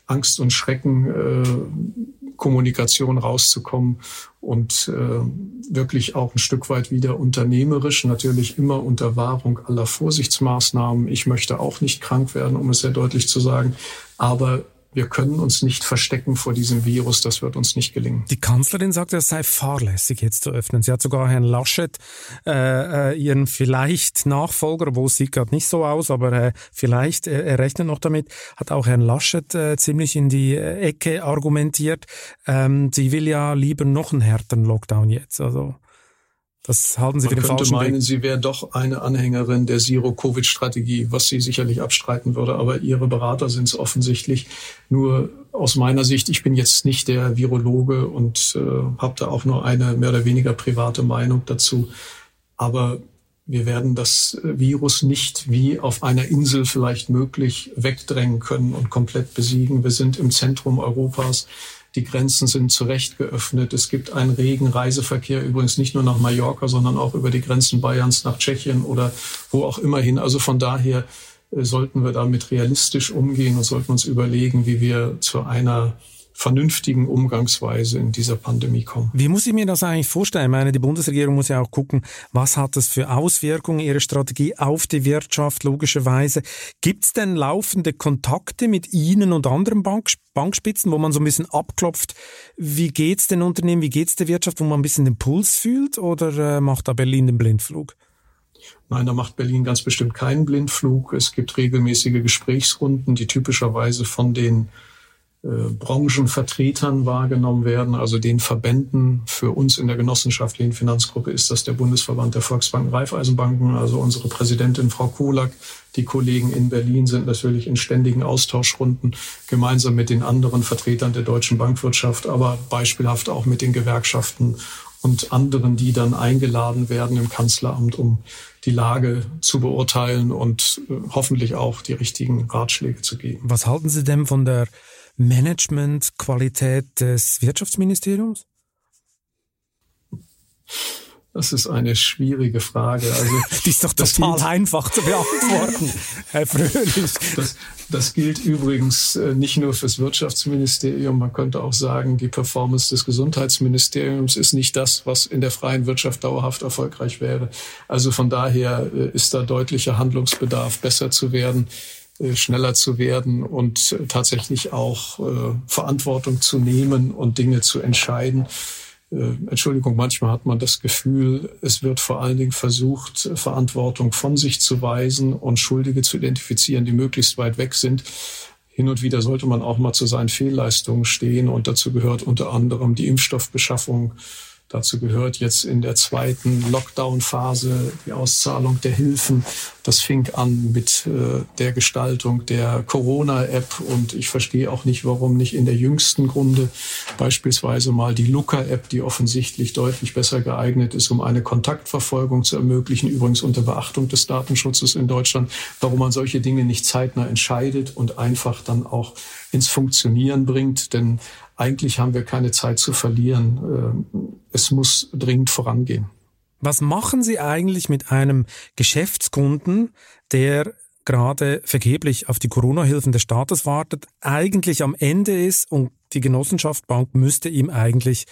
Angst und Schrecken äh, Kommunikation rauszukommen und äh, wirklich auch ein Stück weit wieder unternehmerisch, natürlich immer unter Wahrung aller Vorsichtsmaßnahmen. Ich möchte auch nicht krank werden, um es sehr deutlich zu sagen, aber wir können uns nicht verstecken vor diesem Virus, das wird uns nicht gelingen. Die Kanzlerin sagt, es sei fahrlässig jetzt zu öffnen. Sie hat sogar Herrn Laschet, äh, äh ihren vielleicht Nachfolger, wo es sieht gerade nicht so aus, aber äh, vielleicht, äh, er rechnet noch damit, hat auch Herrn Laschet äh, ziemlich in die äh, Ecke argumentiert. Ähm, sie will ja lieber noch einen härteren Lockdown jetzt. Also das halten Sie Man für den falschen meinen, Weg. sie wäre doch eine Anhängerin der Zero-Covid-Strategie, was sie sicherlich abstreiten würde. Aber ihre Berater sind es offensichtlich. Nur aus meiner Sicht, ich bin jetzt nicht der Virologe und äh, habe da auch nur eine mehr oder weniger private Meinung dazu. Aber wir werden das Virus nicht wie auf einer Insel vielleicht möglich wegdrängen können und komplett besiegen. Wir sind im Zentrum Europas. Die Grenzen sind zu Recht geöffnet. Es gibt einen regen Reiseverkehr, übrigens nicht nur nach Mallorca, sondern auch über die Grenzen Bayerns nach Tschechien oder wo auch immer hin. Also von daher äh, sollten wir damit realistisch umgehen und sollten uns überlegen, wie wir zu einer vernünftigen Umgangsweise in dieser Pandemie kommen. Wie muss ich mir das eigentlich vorstellen? Ich meine, die Bundesregierung muss ja auch gucken, was hat das für Auswirkungen, ihre Strategie auf die Wirtschaft, logischerweise. Gibt es denn laufende Kontakte mit Ihnen und anderen Bank Bankspitzen, wo man so ein bisschen abklopft, wie geht's den Unternehmen, wie geht's der Wirtschaft, wo man ein bisschen den Puls fühlt oder äh, macht da Berlin den Blindflug? Nein, da macht Berlin ganz bestimmt keinen Blindflug. Es gibt regelmäßige Gesprächsrunden, die typischerweise von den Branchenvertretern wahrgenommen werden, also den Verbänden. Für uns in der genossenschaftlichen Finanzgruppe ist das der Bundesverband der Volksbanken Raiffeisenbanken, also unsere Präsidentin Frau Kolak. Die Kollegen in Berlin sind natürlich in ständigen Austauschrunden gemeinsam mit den anderen Vertretern der deutschen Bankwirtschaft, aber beispielhaft auch mit den Gewerkschaften und anderen, die dann eingeladen werden im Kanzleramt, um die Lage zu beurteilen und äh, hoffentlich auch die richtigen Ratschläge zu geben. Was halten Sie denn von der Managementqualität des Wirtschaftsministeriums? Das ist eine schwierige Frage. Also, Die ist doch total gilt, einfach zu beantworten, Herr Fröhlich. Das, das gilt übrigens äh, nicht nur fürs Wirtschaftsministerium. Man könnte auch sagen, die Performance des Gesundheitsministeriums ist nicht das, was in der freien Wirtschaft dauerhaft erfolgreich wäre. Also von daher äh, ist da deutlicher Handlungsbedarf, besser zu werden. Äh, schneller zu werden und äh, tatsächlich auch äh, Verantwortung zu nehmen und Dinge zu entscheiden. Entschuldigung, manchmal hat man das Gefühl, es wird vor allen Dingen versucht, Verantwortung von sich zu weisen und Schuldige zu identifizieren, die möglichst weit weg sind. Hin und wieder sollte man auch mal zu seinen Fehlleistungen stehen und dazu gehört unter anderem die Impfstoffbeschaffung Dazu gehört jetzt in der zweiten Lockdown-Phase die Auszahlung der Hilfen. Das fing an mit äh, der Gestaltung der Corona-App und ich verstehe auch nicht, warum nicht in der jüngsten Grunde beispielsweise mal die Luca-App, die offensichtlich deutlich besser geeignet ist, um eine Kontaktverfolgung zu ermöglichen, übrigens unter Beachtung des Datenschutzes in Deutschland, warum man solche Dinge nicht zeitnah entscheidet und einfach dann auch ins Funktionieren bringt. Denn eigentlich haben wir keine Zeit zu verlieren. Ähm, es muss dringend vorangehen. Was machen Sie eigentlich mit einem Geschäftskunden, der gerade vergeblich auf die Corona-Hilfen des Staates wartet, eigentlich am Ende ist und die Genossenschaftsbank müsste ihm eigentlich,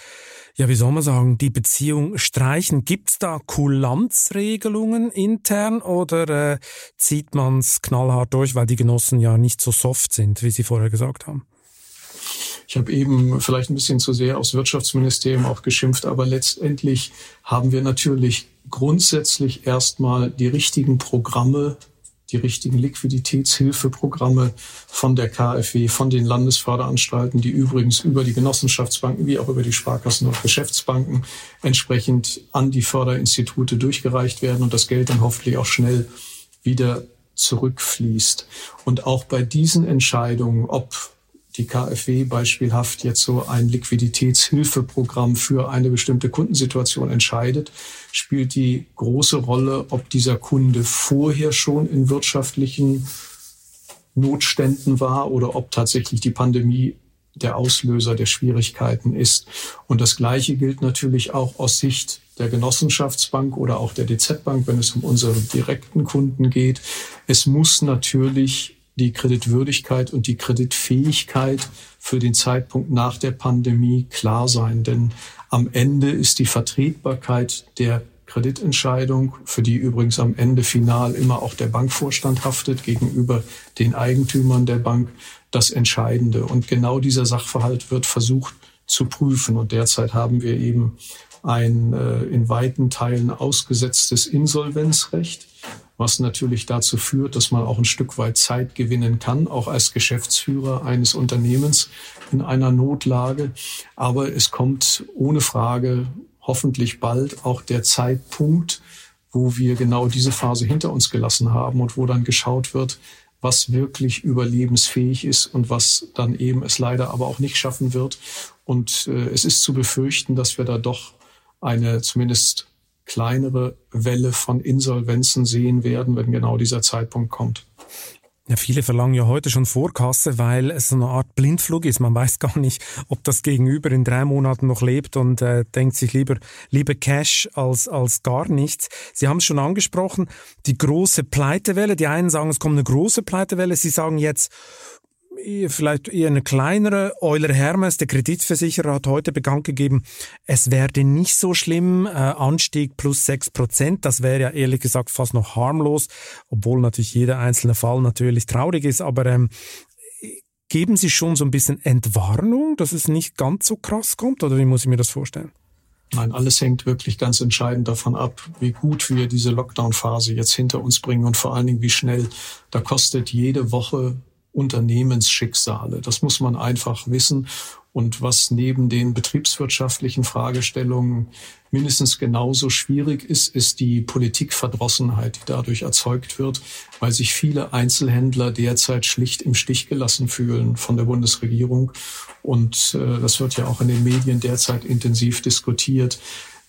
ja, wie soll man sagen, die Beziehung streichen. Gibt es da Kulanzregelungen intern oder äh, zieht man es knallhart durch, weil die Genossen ja nicht so soft sind, wie Sie vorher gesagt haben? Ich habe eben vielleicht ein bisschen zu sehr aufs Wirtschaftsministerium auch geschimpft, aber letztendlich haben wir natürlich grundsätzlich erstmal die richtigen Programme, die richtigen Liquiditätshilfeprogramme von der KfW, von den Landesförderanstalten, die übrigens über die Genossenschaftsbanken wie auch über die Sparkassen und Geschäftsbanken entsprechend an die Förderinstitute durchgereicht werden und das Geld dann hoffentlich auch schnell wieder zurückfließt. Und auch bei diesen Entscheidungen, ob die KfW beispielhaft jetzt so ein Liquiditätshilfeprogramm für eine bestimmte Kundensituation entscheidet, spielt die große Rolle, ob dieser Kunde vorher schon in wirtschaftlichen Notständen war oder ob tatsächlich die Pandemie der Auslöser der Schwierigkeiten ist. Und das Gleiche gilt natürlich auch aus Sicht der Genossenschaftsbank oder auch der DZ Bank, wenn es um unsere direkten Kunden geht. Es muss natürlich die Kreditwürdigkeit und die Kreditfähigkeit für den Zeitpunkt nach der Pandemie klar sein. Denn am Ende ist die Vertretbarkeit der Kreditentscheidung, für die übrigens am Ende final immer auch der Bankvorstand haftet gegenüber den Eigentümern der Bank, das Entscheidende. Und genau dieser Sachverhalt wird versucht zu prüfen. Und derzeit haben wir eben ein äh, in weiten Teilen ausgesetztes Insolvenzrecht was natürlich dazu führt, dass man auch ein Stück weit Zeit gewinnen kann, auch als Geschäftsführer eines Unternehmens in einer Notlage. Aber es kommt ohne Frage hoffentlich bald auch der Zeitpunkt, wo wir genau diese Phase hinter uns gelassen haben und wo dann geschaut wird, was wirklich überlebensfähig ist und was dann eben es leider aber auch nicht schaffen wird. Und äh, es ist zu befürchten, dass wir da doch eine zumindest kleinere Welle von Insolvenzen sehen werden, wenn genau dieser Zeitpunkt kommt. Ja, viele verlangen ja heute schon Vorkasse, weil es so eine Art Blindflug ist. Man weiß gar nicht, ob das Gegenüber in drei Monaten noch lebt und äh, denkt sich lieber, lieber Cash als, als gar nichts. Sie haben es schon angesprochen, die große Pleitewelle. Die einen sagen, es kommt eine große Pleitewelle. Sie sagen jetzt, vielleicht eher eine kleinere. Euler Hermes, der Kreditversicherer, hat heute bekannt gegeben, es werde nicht so schlimm. Äh, Anstieg plus sechs Prozent. Das wäre ja ehrlich gesagt fast noch harmlos, obwohl natürlich jeder einzelne Fall natürlich traurig ist. Aber ähm, geben Sie schon so ein bisschen Entwarnung, dass es nicht ganz so krass kommt? Oder wie muss ich mir das vorstellen? Nein, alles hängt wirklich ganz entscheidend davon ab, wie gut wir diese Lockdown-Phase jetzt hinter uns bringen und vor allen Dingen, wie schnell. Da kostet jede Woche Unternehmensschicksale. Das muss man einfach wissen. Und was neben den betriebswirtschaftlichen Fragestellungen mindestens genauso schwierig ist, ist die Politikverdrossenheit, die dadurch erzeugt wird, weil sich viele Einzelhändler derzeit schlicht im Stich gelassen fühlen von der Bundesregierung. Und äh, das wird ja auch in den Medien derzeit intensiv diskutiert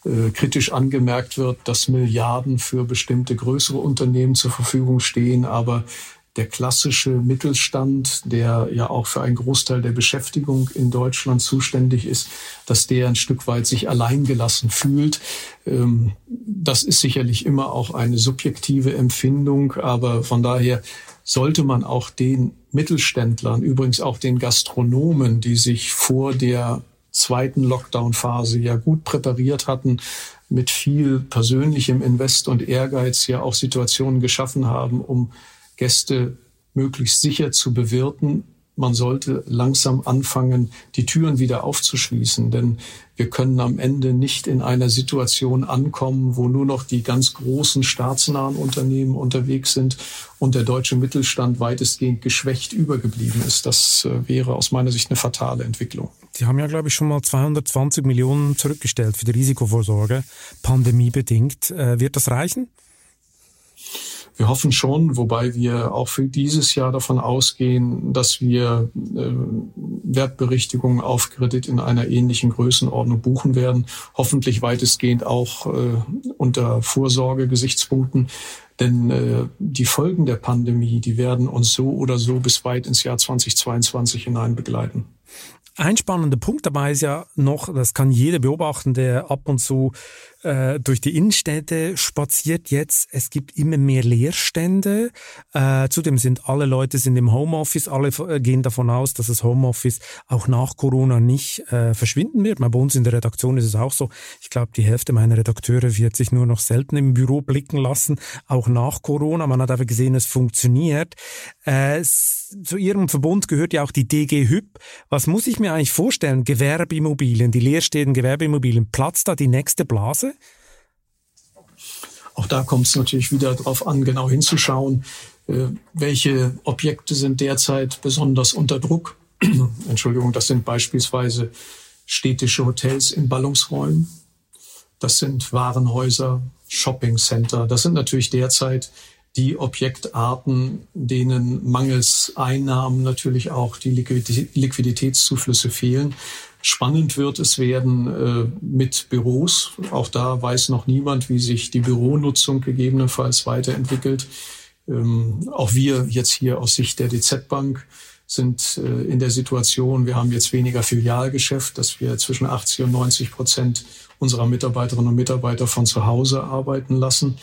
äh, kritisch angemerkt wird, dass Milliarden für bestimmte größere Unternehmen zur Verfügung stehen, aber der klassische Mittelstand, der ja auch für einen Großteil der Beschäftigung in Deutschland zuständig ist, dass der ein Stück weit sich alleingelassen fühlt. Ähm, das ist sicherlich immer auch eine subjektive Empfindung, aber von daher sollte man auch den Mittelständlern, übrigens auch den Gastronomen, die sich vor der zweiten Lockdown-Phase ja gut präpariert hatten, mit viel persönlichem Invest und Ehrgeiz ja auch Situationen geschaffen haben, um Gäste möglichst sicher zu bewirten. Man sollte langsam anfangen, die Türen wieder aufzuschließen, denn wir können am Ende nicht in einer Situation ankommen, wo nur noch die ganz großen staatsnahen Unternehmen unterwegs sind und der deutsche Mittelstand weitestgehend geschwächt übergeblieben ist. Das äh, wäre aus meiner Sicht eine fatale Entwicklung. Die haben ja, glaube ich, schon mal 220 Millionen zurückgestellt für die Risikovorsorge, pandemiebedingt. Äh, wird das reichen? Wir hoffen schon, wobei wir auch für dieses Jahr davon ausgehen, dass wir äh, Wertberichtigungen auf Kredit in einer ähnlichen Größenordnung buchen werden. Hoffentlich weitestgehend auch äh, unter Vorsorgegesichtspunkten. Denn äh, die Folgen der Pandemie, die werden uns so oder so bis weit ins Jahr 2022 hinein begleiten. Ein spannender Punkt dabei ist ja noch, das kann jeder beobachten, der ab und zu äh, durch die Innenstädte spaziert jetzt. Es gibt immer mehr Leerstände. Äh, zudem sind alle Leute sind im Homeoffice. Alle äh, gehen davon aus, dass das Homeoffice auch nach Corona nicht äh, verschwinden wird. Bei uns in der Redaktion ist es auch so. Ich glaube, die Hälfte meiner Redakteure wird sich nur noch selten im Büro blicken lassen, auch nach Corona. Man hat aber gesehen, es funktioniert. Äh, zu Ihrem Verbund gehört ja auch die DG Hüb. Was muss ich mir eigentlich vorstellen? Gewerbeimmobilien, die leerstehenden Gewerbeimmobilien. Platzt da die nächste Blase? Auch da kommt es natürlich wieder darauf an, genau hinzuschauen, äh, welche Objekte sind derzeit besonders unter Druck. Entschuldigung, das sind beispielsweise städtische Hotels in Ballungsräumen. Das sind Warenhäuser, Shoppingcenter. Das sind natürlich derzeit die Objektarten, denen mangels Einnahmen natürlich auch die Liquiditätszuflüsse fehlen. Spannend wird es werden äh, mit Büros. Auch da weiß noch niemand, wie sich die Büronutzung gegebenenfalls weiterentwickelt. Ähm, auch wir jetzt hier aus Sicht der DZ Bank sind äh, in der Situation, wir haben jetzt weniger Filialgeschäft, dass wir zwischen 80 und 90 Prozent unserer Mitarbeiterinnen und Mitarbeiter von zu Hause arbeiten lassen.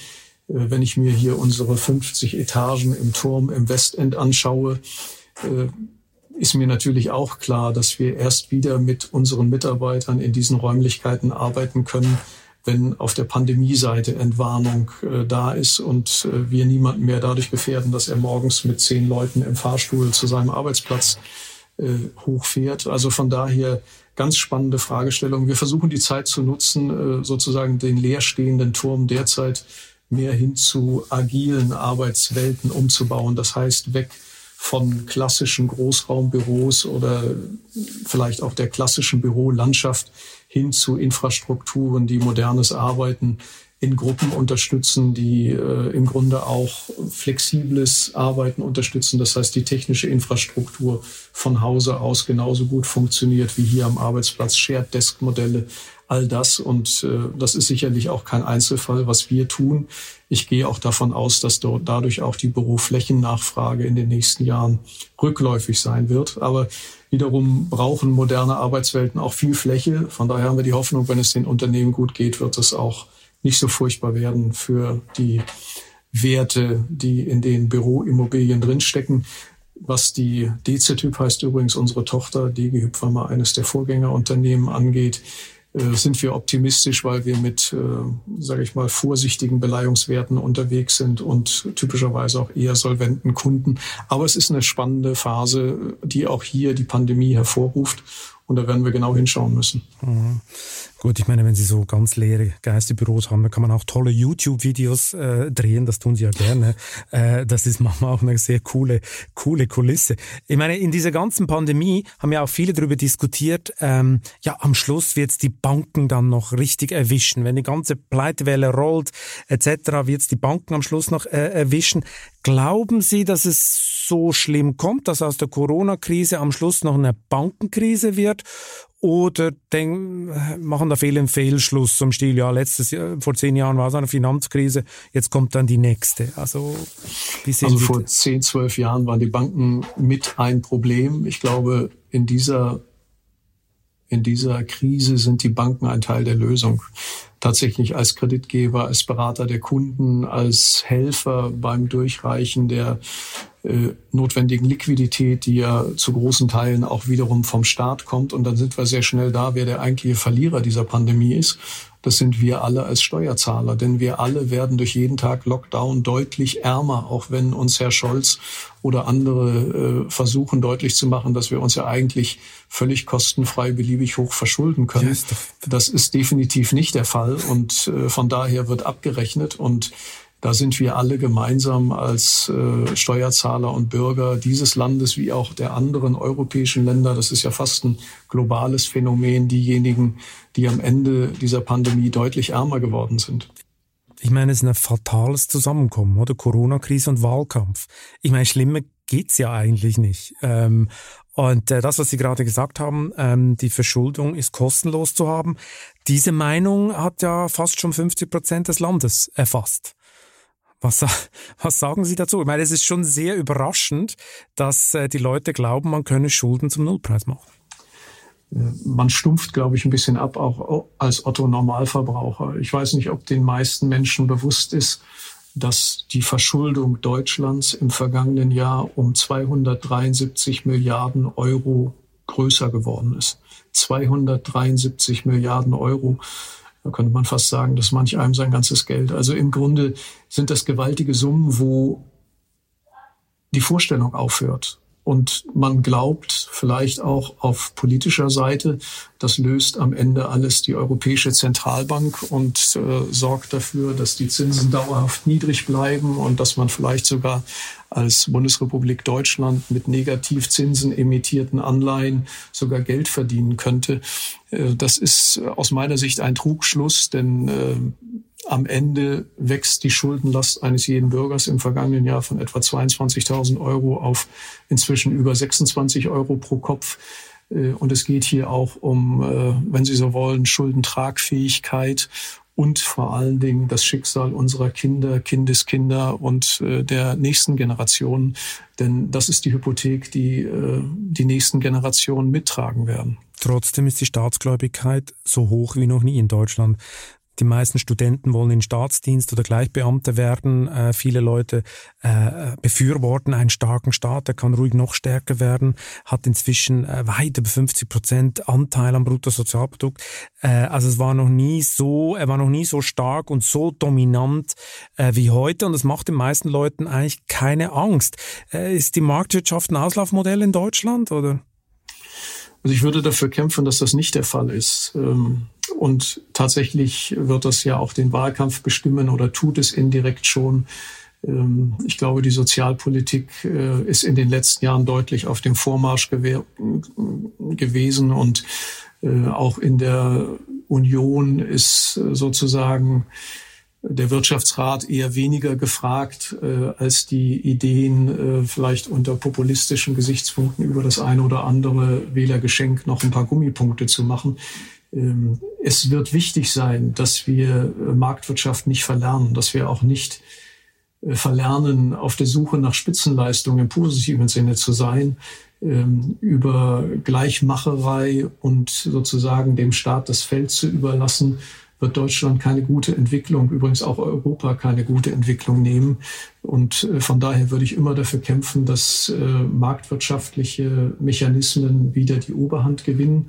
Äh, wenn ich mir hier unsere 50 Etagen im Turm im Westend anschaue, äh, ist mir natürlich auch klar, dass wir erst wieder mit unseren Mitarbeitern in diesen Räumlichkeiten arbeiten können, wenn auf der Pandemie-Seite Entwarnung äh, da ist und wir niemanden mehr dadurch gefährden, dass er morgens mit zehn Leuten im Fahrstuhl zu seinem Arbeitsplatz äh, hochfährt. Also von daher ganz spannende Fragestellung. Wir versuchen die Zeit zu nutzen, sozusagen den leerstehenden Turm derzeit mehr hin zu agilen Arbeitswelten umzubauen. Das heißt, weg von klassischen Großraumbüros oder vielleicht auch der klassischen Bürolandschaft hin zu Infrastrukturen, die modernes Arbeiten in Gruppen unterstützen, die äh, im Grunde auch flexibles Arbeiten unterstützen. Das heißt, die technische Infrastruktur von Hause aus genauso gut funktioniert wie hier am Arbeitsplatz, Shared Desk Modelle, all das. Und äh, das ist sicherlich auch kein Einzelfall, was wir tun. Ich gehe auch davon aus, dass dort dadurch auch die Büroflächennachfrage in den nächsten Jahren rückläufig sein wird. Aber Wiederum brauchen moderne Arbeitswelten auch viel Fläche. Von daher haben wir die Hoffnung, wenn es den Unternehmen gut geht, wird es auch nicht so furchtbar werden für die Werte, die in den Büroimmobilien drinstecken. Was die DC-Typ heißt übrigens unsere Tochter, DG war mal eines der Vorgängerunternehmen angeht, sind wir optimistisch, weil wir mit, äh, sage ich mal, vorsichtigen Beleihungswerten unterwegs sind und typischerweise auch eher solventen Kunden. Aber es ist eine spannende Phase, die auch hier die Pandemie hervorruft. Und da werden wir genau hinschauen müssen. Mhm. Gut, ich meine, wenn Sie so ganz leere Geisterbüros haben, dann kann man auch tolle YouTube-Videos äh, drehen. Das tun Sie ja gerne. Äh, das ist manchmal auch eine sehr coole, coole Kulisse. Ich meine, in dieser ganzen Pandemie haben ja auch viele darüber diskutiert. Ähm, ja, am Schluss wird es die Banken dann noch richtig erwischen. Wenn die ganze Pleitewelle rollt etc., wird es die Banken am Schluss noch äh, erwischen. Glauben Sie, dass es so schlimm kommt, dass aus der Corona-Krise am Schluss noch eine Bankenkrise wird? Oder denk, machen da viele einen Fehlschluss zum Stil, ja, letztes Jahr, vor zehn Jahren war es eine Finanzkrise, jetzt kommt dann die nächste. Also, wie sehen also Sie vor das? zehn, zwölf Jahren waren die Banken mit ein Problem. Ich glaube, in dieser, in dieser Krise sind die Banken ein Teil der Lösung. Tatsächlich als Kreditgeber, als Berater der Kunden, als Helfer beim Durchreichen der äh, notwendigen Liquidität, die ja zu großen Teilen auch wiederum vom Staat kommt. Und dann sind wir sehr schnell da, wer der eigentliche Verlierer dieser Pandemie ist. Das sind wir alle als Steuerzahler, denn wir alle werden durch jeden Tag Lockdown deutlich ärmer, auch wenn uns Herr Scholz oder andere äh, versuchen deutlich zu machen, dass wir uns ja eigentlich völlig kostenfrei beliebig hoch verschulden können. Das ist definitiv nicht der Fall und äh, von daher wird abgerechnet und da sind wir alle gemeinsam als äh, Steuerzahler und Bürger dieses Landes wie auch der anderen europäischen Länder, das ist ja fast ein globales Phänomen, diejenigen, die am Ende dieser Pandemie deutlich ärmer geworden sind. Ich meine, es ist ein fatales Zusammenkommen, oder? Corona-Krise und Wahlkampf. Ich meine, schlimmer geht's ja eigentlich nicht. Ähm, und äh, das, was Sie gerade gesagt haben, ähm, die Verschuldung ist kostenlos zu haben, diese Meinung hat ja fast schon 50 Prozent des Landes erfasst. Was, was sagen Sie dazu? Ich meine, es ist schon sehr überraschend, dass äh, die Leute glauben, man könne Schulden zum Nullpreis machen. Man stumpft, glaube ich, ein bisschen ab, auch als Otto Normalverbraucher. Ich weiß nicht, ob den meisten Menschen bewusst ist, dass die Verschuldung Deutschlands im vergangenen Jahr um 273 Milliarden Euro größer geworden ist. 273 Milliarden Euro. Da könnte man fast sagen, dass manch einem sein ganzes Geld. Also im Grunde sind das gewaltige Summen, wo die Vorstellung aufhört. Und man glaubt vielleicht auch auf politischer Seite, das löst am Ende alles die Europäische Zentralbank und äh, sorgt dafür, dass die Zinsen dauerhaft niedrig bleiben und dass man vielleicht sogar als Bundesrepublik Deutschland mit Negativzinsen emittierten Anleihen sogar Geld verdienen könnte. Äh, das ist aus meiner Sicht ein Trugschluss, denn äh, am Ende wächst die Schuldenlast eines jeden Bürgers im vergangenen Jahr von etwa 22.000 Euro auf inzwischen über 26 Euro pro Kopf. Äh, und es geht hier auch um, äh, wenn Sie so wollen, Schuldentragfähigkeit und vor allen Dingen das Schicksal unserer Kinder, Kindeskinder und äh, der nächsten Generationen. Denn das ist die Hypothek, die die nächsten Generationen mittragen werden. Trotzdem ist die Staatsgläubigkeit so hoch wie noch nie in Deutschland. Die meisten Studenten wollen in Staatsdienst oder Gleichbeamte werden. Äh, viele Leute äh, befürworten einen starken Staat, der kann ruhig noch stärker werden, hat inzwischen äh, weit über 50 Prozent Anteil am Bruttosozialprodukt. Äh, also es war noch nie so, er war noch nie so stark und so dominant äh, wie heute und es macht den meisten Leuten eigentlich keine Angst. Äh, ist die Marktwirtschaft ein Auslaufmodell in Deutschland oder? Also ich würde dafür kämpfen, dass das nicht der Fall ist. Ähm und tatsächlich wird das ja auch den Wahlkampf bestimmen oder tut es indirekt schon. Ähm, ich glaube, die Sozialpolitik äh, ist in den letzten Jahren deutlich auf dem Vormarsch gewesen und äh, auch in der Union ist sozusagen der Wirtschaftsrat eher weniger gefragt, äh, als die Ideen vielleicht unter populistischen Gesichtspunkten über das eine oder andere Wählergeschenk noch ein paar Gummipunkte zu machen. Ähm, es wird wichtig sein, dass wir äh, Marktwirtschaft nicht verlernen, dass wir auch nicht äh, verlernen, auf der Suche nach Spitzenleistung im positiven Sinne zu sein, ähm, über Gleichmacherei und sozusagen dem Staat das Feld zu überlassen, wird Deutschland keine gute Entwicklung, übrigens auch Europa keine gute Entwicklung nehmen. Und äh, von daher würde ich immer dafür kämpfen, dass marktwirtschaftliche Mechanismen wieder die Oberhand gewinnen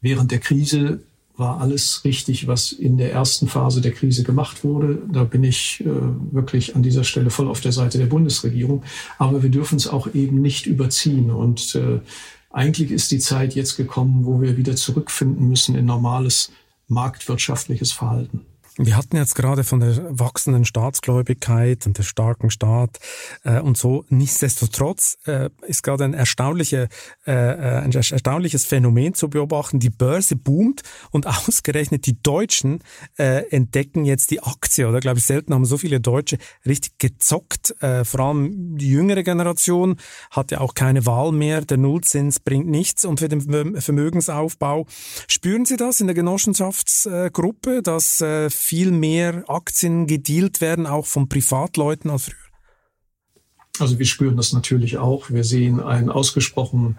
Während der Krise war alles richtig, was in der ersten Phase der Krise gemacht wurde. Da bin ich äh, wirklich an dieser Stelle voll auf der Seite der Bundesregierung. Aber wir dürfen es auch eben nicht überziehen. Und äh, eigentlich ist die Zeit jetzt gekommen, wo wir wieder zurückfinden müssen in normales marktwirtschaftliches Verhalten. Wir hatten jetzt gerade von der wachsenden Staatsgläubigkeit und der starken Staat äh, und so. Nichtsdestotrotz äh, ist gerade ein, erstaunliche, äh, äh ein erstaunliches Phänomen zu beobachten. Die Börse boomt und ausgerechnet die Deutschen äh, entdecken jetzt die Aktie. Oder glaube ich, selten haben so viele Deutsche richtig gezockt. Äh, vor allem die jüngere Generation hat ja auch keine Wahl mehr. Der Nullzins bringt nichts und für den Vermögensaufbau. Spüren Sie das in der Genossenschaftsgruppe, dass äh, viel mehr Aktien gedealt werden, auch von Privatleuten als früher? Also wir spüren das natürlich auch. Wir sehen ein ausgesprochen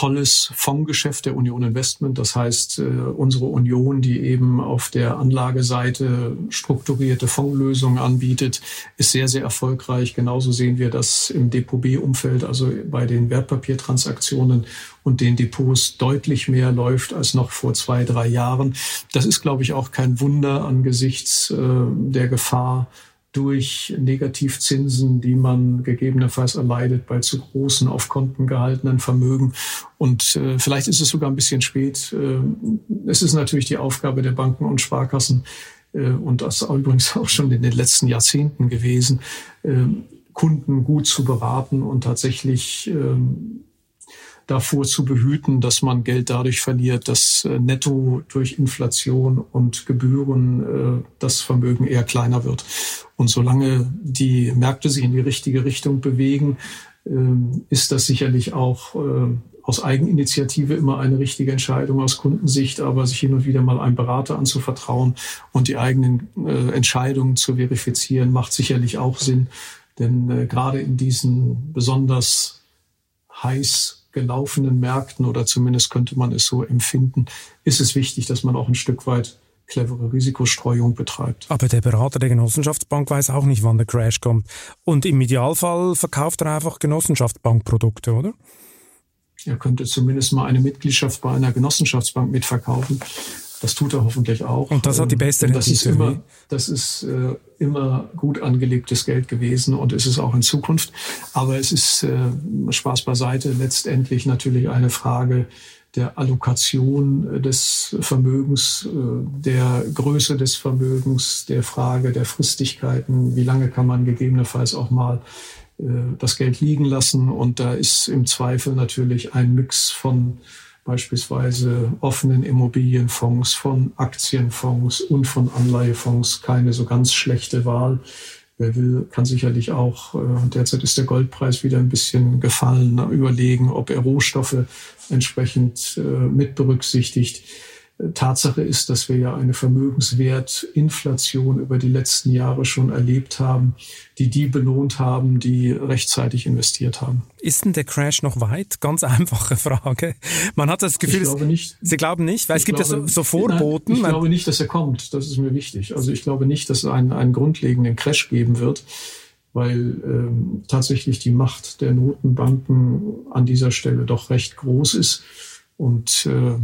tolles Fondsgeschäft der Union Investment. Das heißt, äh, unsere Union, die eben auf der Anlageseite strukturierte Fondslösungen anbietet, ist sehr, sehr erfolgreich. Genauso sehen wir das im Depot B-Umfeld, also bei den Wertpapiertransaktionen und den Depots deutlich mehr läuft als noch vor zwei, drei Jahren. Das ist, glaube ich, auch kein Wunder angesichts äh, der Gefahr durch Negativzinsen, die man gegebenenfalls erleidet bei zu großen auf Konten gehaltenen Vermögen. Und äh, vielleicht ist es sogar ein bisschen spät. Äh, es ist natürlich die Aufgabe der Banken und Sparkassen, äh, und das ist übrigens auch schon in den letzten Jahrzehnten gewesen, äh, Kunden gut zu beraten und tatsächlich ähm, davor zu behüten, dass man Geld dadurch verliert, dass äh, netto durch Inflation und Gebühren äh, das Vermögen eher kleiner wird. Und solange die Märkte sich in die richtige Richtung bewegen, äh, ist das sicherlich auch äh, aus Eigeninitiative immer eine richtige Entscheidung aus Kundensicht, aber sich hin und wieder mal einem Berater anzuvertrauen und die eigenen äh, Entscheidungen zu verifizieren, macht sicherlich auch Sinn. Denn äh, gerade in diesen besonders heiß gelaufenen Märkten oder zumindest könnte man es so empfinden, ist es wichtig, dass man auch ein Stück weit clevere Risikostreuung betreibt. Aber der Berater der Genossenschaftsbank weiß auch nicht, wann der Crash kommt. Und im Idealfall verkauft er einfach Genossenschaftsbankprodukte, oder? Er könnte zumindest mal eine Mitgliedschaft bei einer Genossenschaftsbank mitverkaufen. Das tut er hoffentlich auch. Und das hat die beste Rendite. Das ist immer, das ist äh, immer gut angelegtes Geld gewesen und ist es auch in Zukunft. Aber es ist äh, Spaß beiseite letztendlich natürlich eine Frage der Allokation des Vermögens, äh, der Größe des Vermögens, der Frage der Fristigkeiten. Wie lange kann man gegebenenfalls auch mal äh, das Geld liegen lassen? Und da ist im Zweifel natürlich ein Mix von beispielsweise offenen Immobilienfonds, von Aktienfonds und von Anleihefonds keine so ganz schlechte Wahl. Wer will, kann sicherlich auch, äh, derzeit ist der Goldpreis wieder ein bisschen gefallen, überlegen, ob er Rohstoffe entsprechend äh, mit berücksichtigt. Tatsache ist, dass wir ja eine Vermögenswertinflation über die letzten Jahre schon erlebt haben, die die belohnt haben, die rechtzeitig investiert haben. Ist denn der Crash noch weit? Ganz einfache Frage. Man hat das Gefühl, ich glaube nicht. Sie glauben nicht, weil es gibt glaube, ja so, so Vorboten. Nein, ich glaube nicht, dass er kommt. Das ist mir wichtig. Also ich glaube nicht, dass es einen, einen grundlegenden Crash geben wird weil ähm, tatsächlich die Macht der Notenbanken an dieser Stelle doch recht groß ist. Und äh,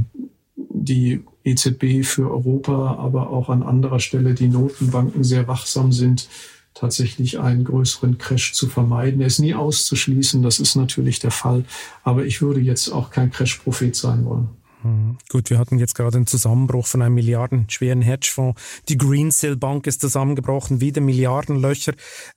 die EZB für Europa, aber auch an anderer Stelle die Notenbanken sehr wachsam sind, tatsächlich einen größeren Crash zu vermeiden. Er ist nie auszuschließen, das ist natürlich der Fall. Aber ich würde jetzt auch kein Crash-Prophet sein wollen. Mhm. Gut, wir hatten jetzt gerade einen Zusammenbruch von einem milliardenschweren Hedgefonds. Die Greensill Bank ist zusammengebrochen, wieder Milliardenlöcher.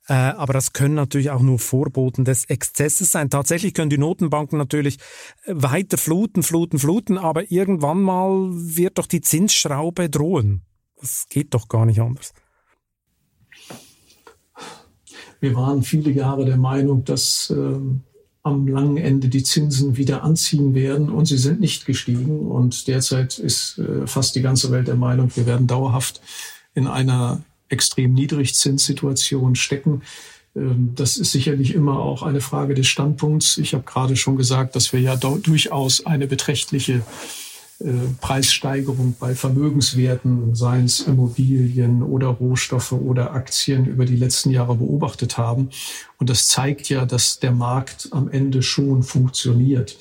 Äh, aber das können natürlich auch nur Vorboten des Exzesses sein. Tatsächlich können die Notenbanken natürlich weiter fluten, fluten, fluten, aber irgendwann mal wird doch die Zinsschraube drohen. Das geht doch gar nicht anders. Wir waren viele Jahre der Meinung, dass ähm, am langen Ende die Zinsen wieder anziehen werden und sie sind nicht gestiegen. Und derzeit ist äh, fast die ganze Welt der Meinung, wir werden dauerhaft in einer extrem Niedrigzinssituation stecken. Ähm, das ist sicherlich immer auch eine Frage des Standpunkts. Ich habe gerade schon gesagt, dass wir ja durchaus eine beträchtliche Preissteigerung bei Vermögenswerten, seien es Immobilien oder Rohstoffe oder Aktien über die letzten Jahre beobachtet haben. Und das zeigt ja, dass der Markt am Ende schon funktioniert.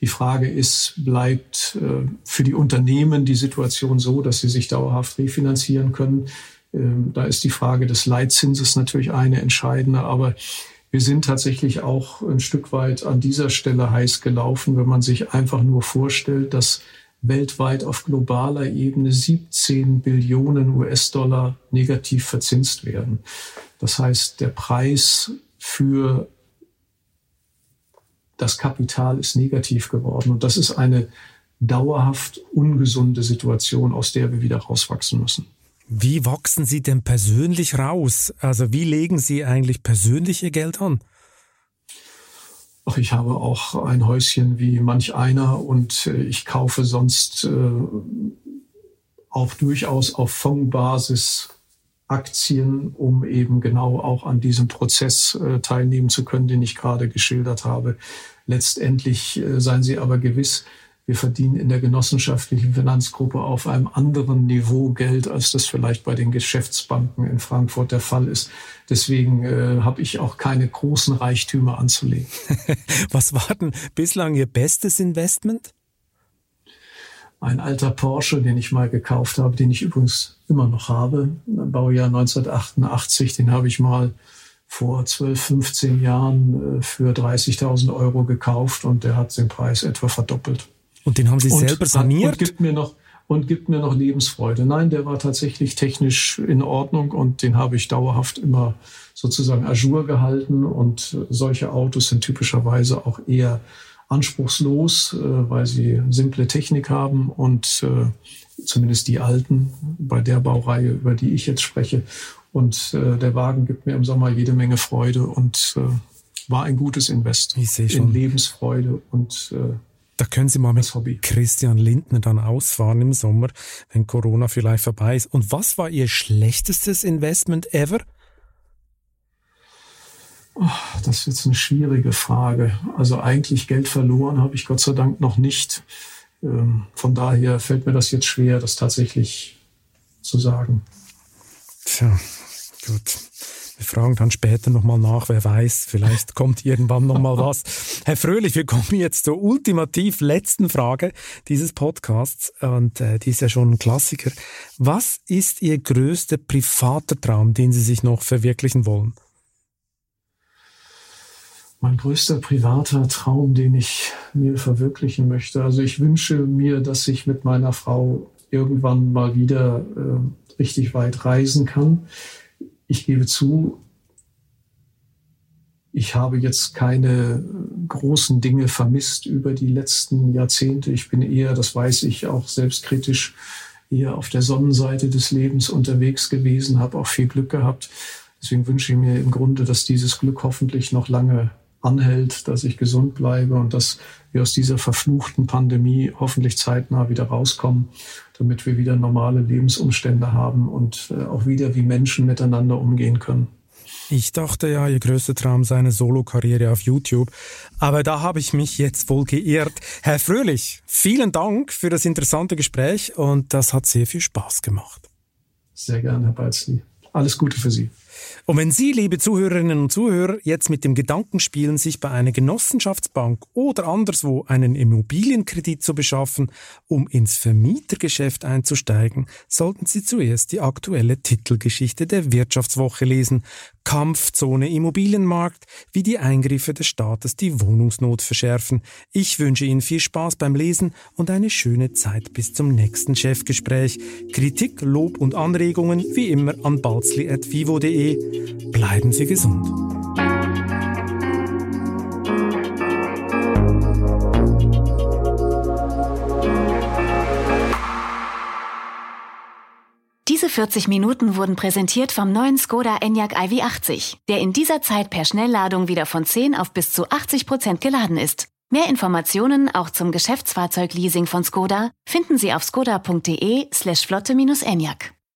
Die Frage ist, bleibt äh, für die Unternehmen die Situation so, dass sie sich dauerhaft refinanzieren können? Ähm, da ist die Frage des Leitzinses natürlich eine entscheidende, aber wir sind tatsächlich auch ein Stück weit an dieser Stelle heiß gelaufen, wenn man sich einfach nur vorstellt, dass weltweit auf globaler Ebene 17 Billionen US-Dollar negativ verzinst werden. Das heißt, der Preis für das Kapital ist negativ geworden. Und das ist eine dauerhaft ungesunde Situation, aus der wir wieder rauswachsen müssen. Wie wachsen Sie denn persönlich raus? Also wie legen Sie eigentlich persönlich Ihr Geld an? Ich habe auch ein Häuschen wie manch einer und äh, ich kaufe sonst äh, auch durchaus auf Fondsbasis Aktien, um eben genau auch an diesem Prozess äh, teilnehmen zu können, den ich gerade geschildert habe. Letztendlich seien Sie aber gewiss, wir verdienen in der genossenschaftlichen Finanzgruppe auf einem anderen Niveau Geld, als das vielleicht bei den Geschäftsbanken in Frankfurt der Fall ist. Deswegen äh, habe ich auch keine großen Reichtümer anzulegen. Was war denn bislang Ihr bestes Investment? Ein alter Porsche, den ich mal gekauft habe, den ich übrigens immer noch habe, Baujahr 1988, den habe ich mal vor 12, 15 Jahren äh, für 30.000 Euro gekauft und der hat den Preis etwa verdoppelt. Und den haben Sie und, selber saniert? Und gibt mir noch und gibt mir noch Lebensfreude. Nein, der war tatsächlich technisch in Ordnung und den habe ich dauerhaft immer sozusagen ajour gehalten. Und solche Autos sind typischerweise auch eher anspruchslos, äh, weil sie simple Technik haben und äh, zumindest die alten bei der Baureihe, über die ich jetzt spreche. Und äh, der Wagen gibt mir im Sommer jede Menge Freude und war ein gutes Invest in Lebensfreude und da können Sie mal mit Christian Lindner dann ausfahren im Sommer, wenn Corona vielleicht vorbei ist. Und was war Ihr schlechtestes Investment ever? Oh, das ist jetzt eine schwierige Frage. Also eigentlich Geld verloren habe ich Gott sei Dank noch nicht. Ähm, von daher fällt mir das jetzt schwer, das tatsächlich zu sagen. Tja, gut. Wir fragen dann später nochmal nach, wer weiß, vielleicht kommt irgendwann nochmal was. Herr Fröhlich, wir kommen jetzt zur ultimativ letzten Frage dieses Podcasts und äh, die ist ja schon ein Klassiker. Was ist Ihr größter privater Traum, den Sie sich noch verwirklichen wollen? Mein größter privater Traum, den ich mir verwirklichen möchte. Also ich wünsche mir, dass ich mit meiner Frau irgendwann mal wieder äh, richtig weit reisen kann ich gebe zu, ich habe jetzt keine großen Dinge vermisst über die letzten Jahrzehnte. Ich bin eher, das weiß ich, auch selbstkritisch eher auf der Sonnenseite des Lebens unterwegs gewesen, habe auch viel Glück gehabt. Deswegen wünsche ich mir im Grunde, dass dieses Glück hoffentlich noch lange anhält, dass ich gesund bleibe und dass wir aus dieser verfluchten Pandemie hoffentlich zeitnah wieder rauskommen, damit wir wieder normale Lebensumstände haben und äh, auch wieder wie Menschen miteinander umgehen können. Ich dachte ja, Ihr größter Traum sei eine Solo-Karriere auf YouTube. Aber da habe ich mich jetzt wohl geirrt. Herr Fröhlich, vielen Dank für das interessante Gespräch und das hat sehr viel Spaß gemacht. Sehr gerne, Herr Balzli. Alles Gute für Sie. Und wenn Sie, liebe Zuhörerinnen und Zuhörer, jetzt mit dem Gedanken spielen, sich bei einer Genossenschaftsbank oder anderswo einen Immobilienkredit zu beschaffen, um ins Vermietergeschäft einzusteigen, sollten Sie zuerst die aktuelle Titelgeschichte der Wirtschaftswoche lesen. Kampfzone Immobilienmarkt, wie die Eingriffe des Staates die Wohnungsnot verschärfen. Ich wünsche Ihnen viel Spaß beim Lesen und eine schöne Zeit bis zum nächsten Chefgespräch. Kritik, Lob und Anregungen wie immer an balzli.vivo.de. Bleiben Sie gesund. Diese 40 Minuten wurden präsentiert vom neuen Skoda Enyaq iV80, der in dieser Zeit per Schnellladung wieder von 10 auf bis zu 80 Prozent geladen ist. Mehr Informationen auch zum Geschäftsfahrzeugleasing von Skoda finden Sie auf skoda.de slash flotte-enyaq.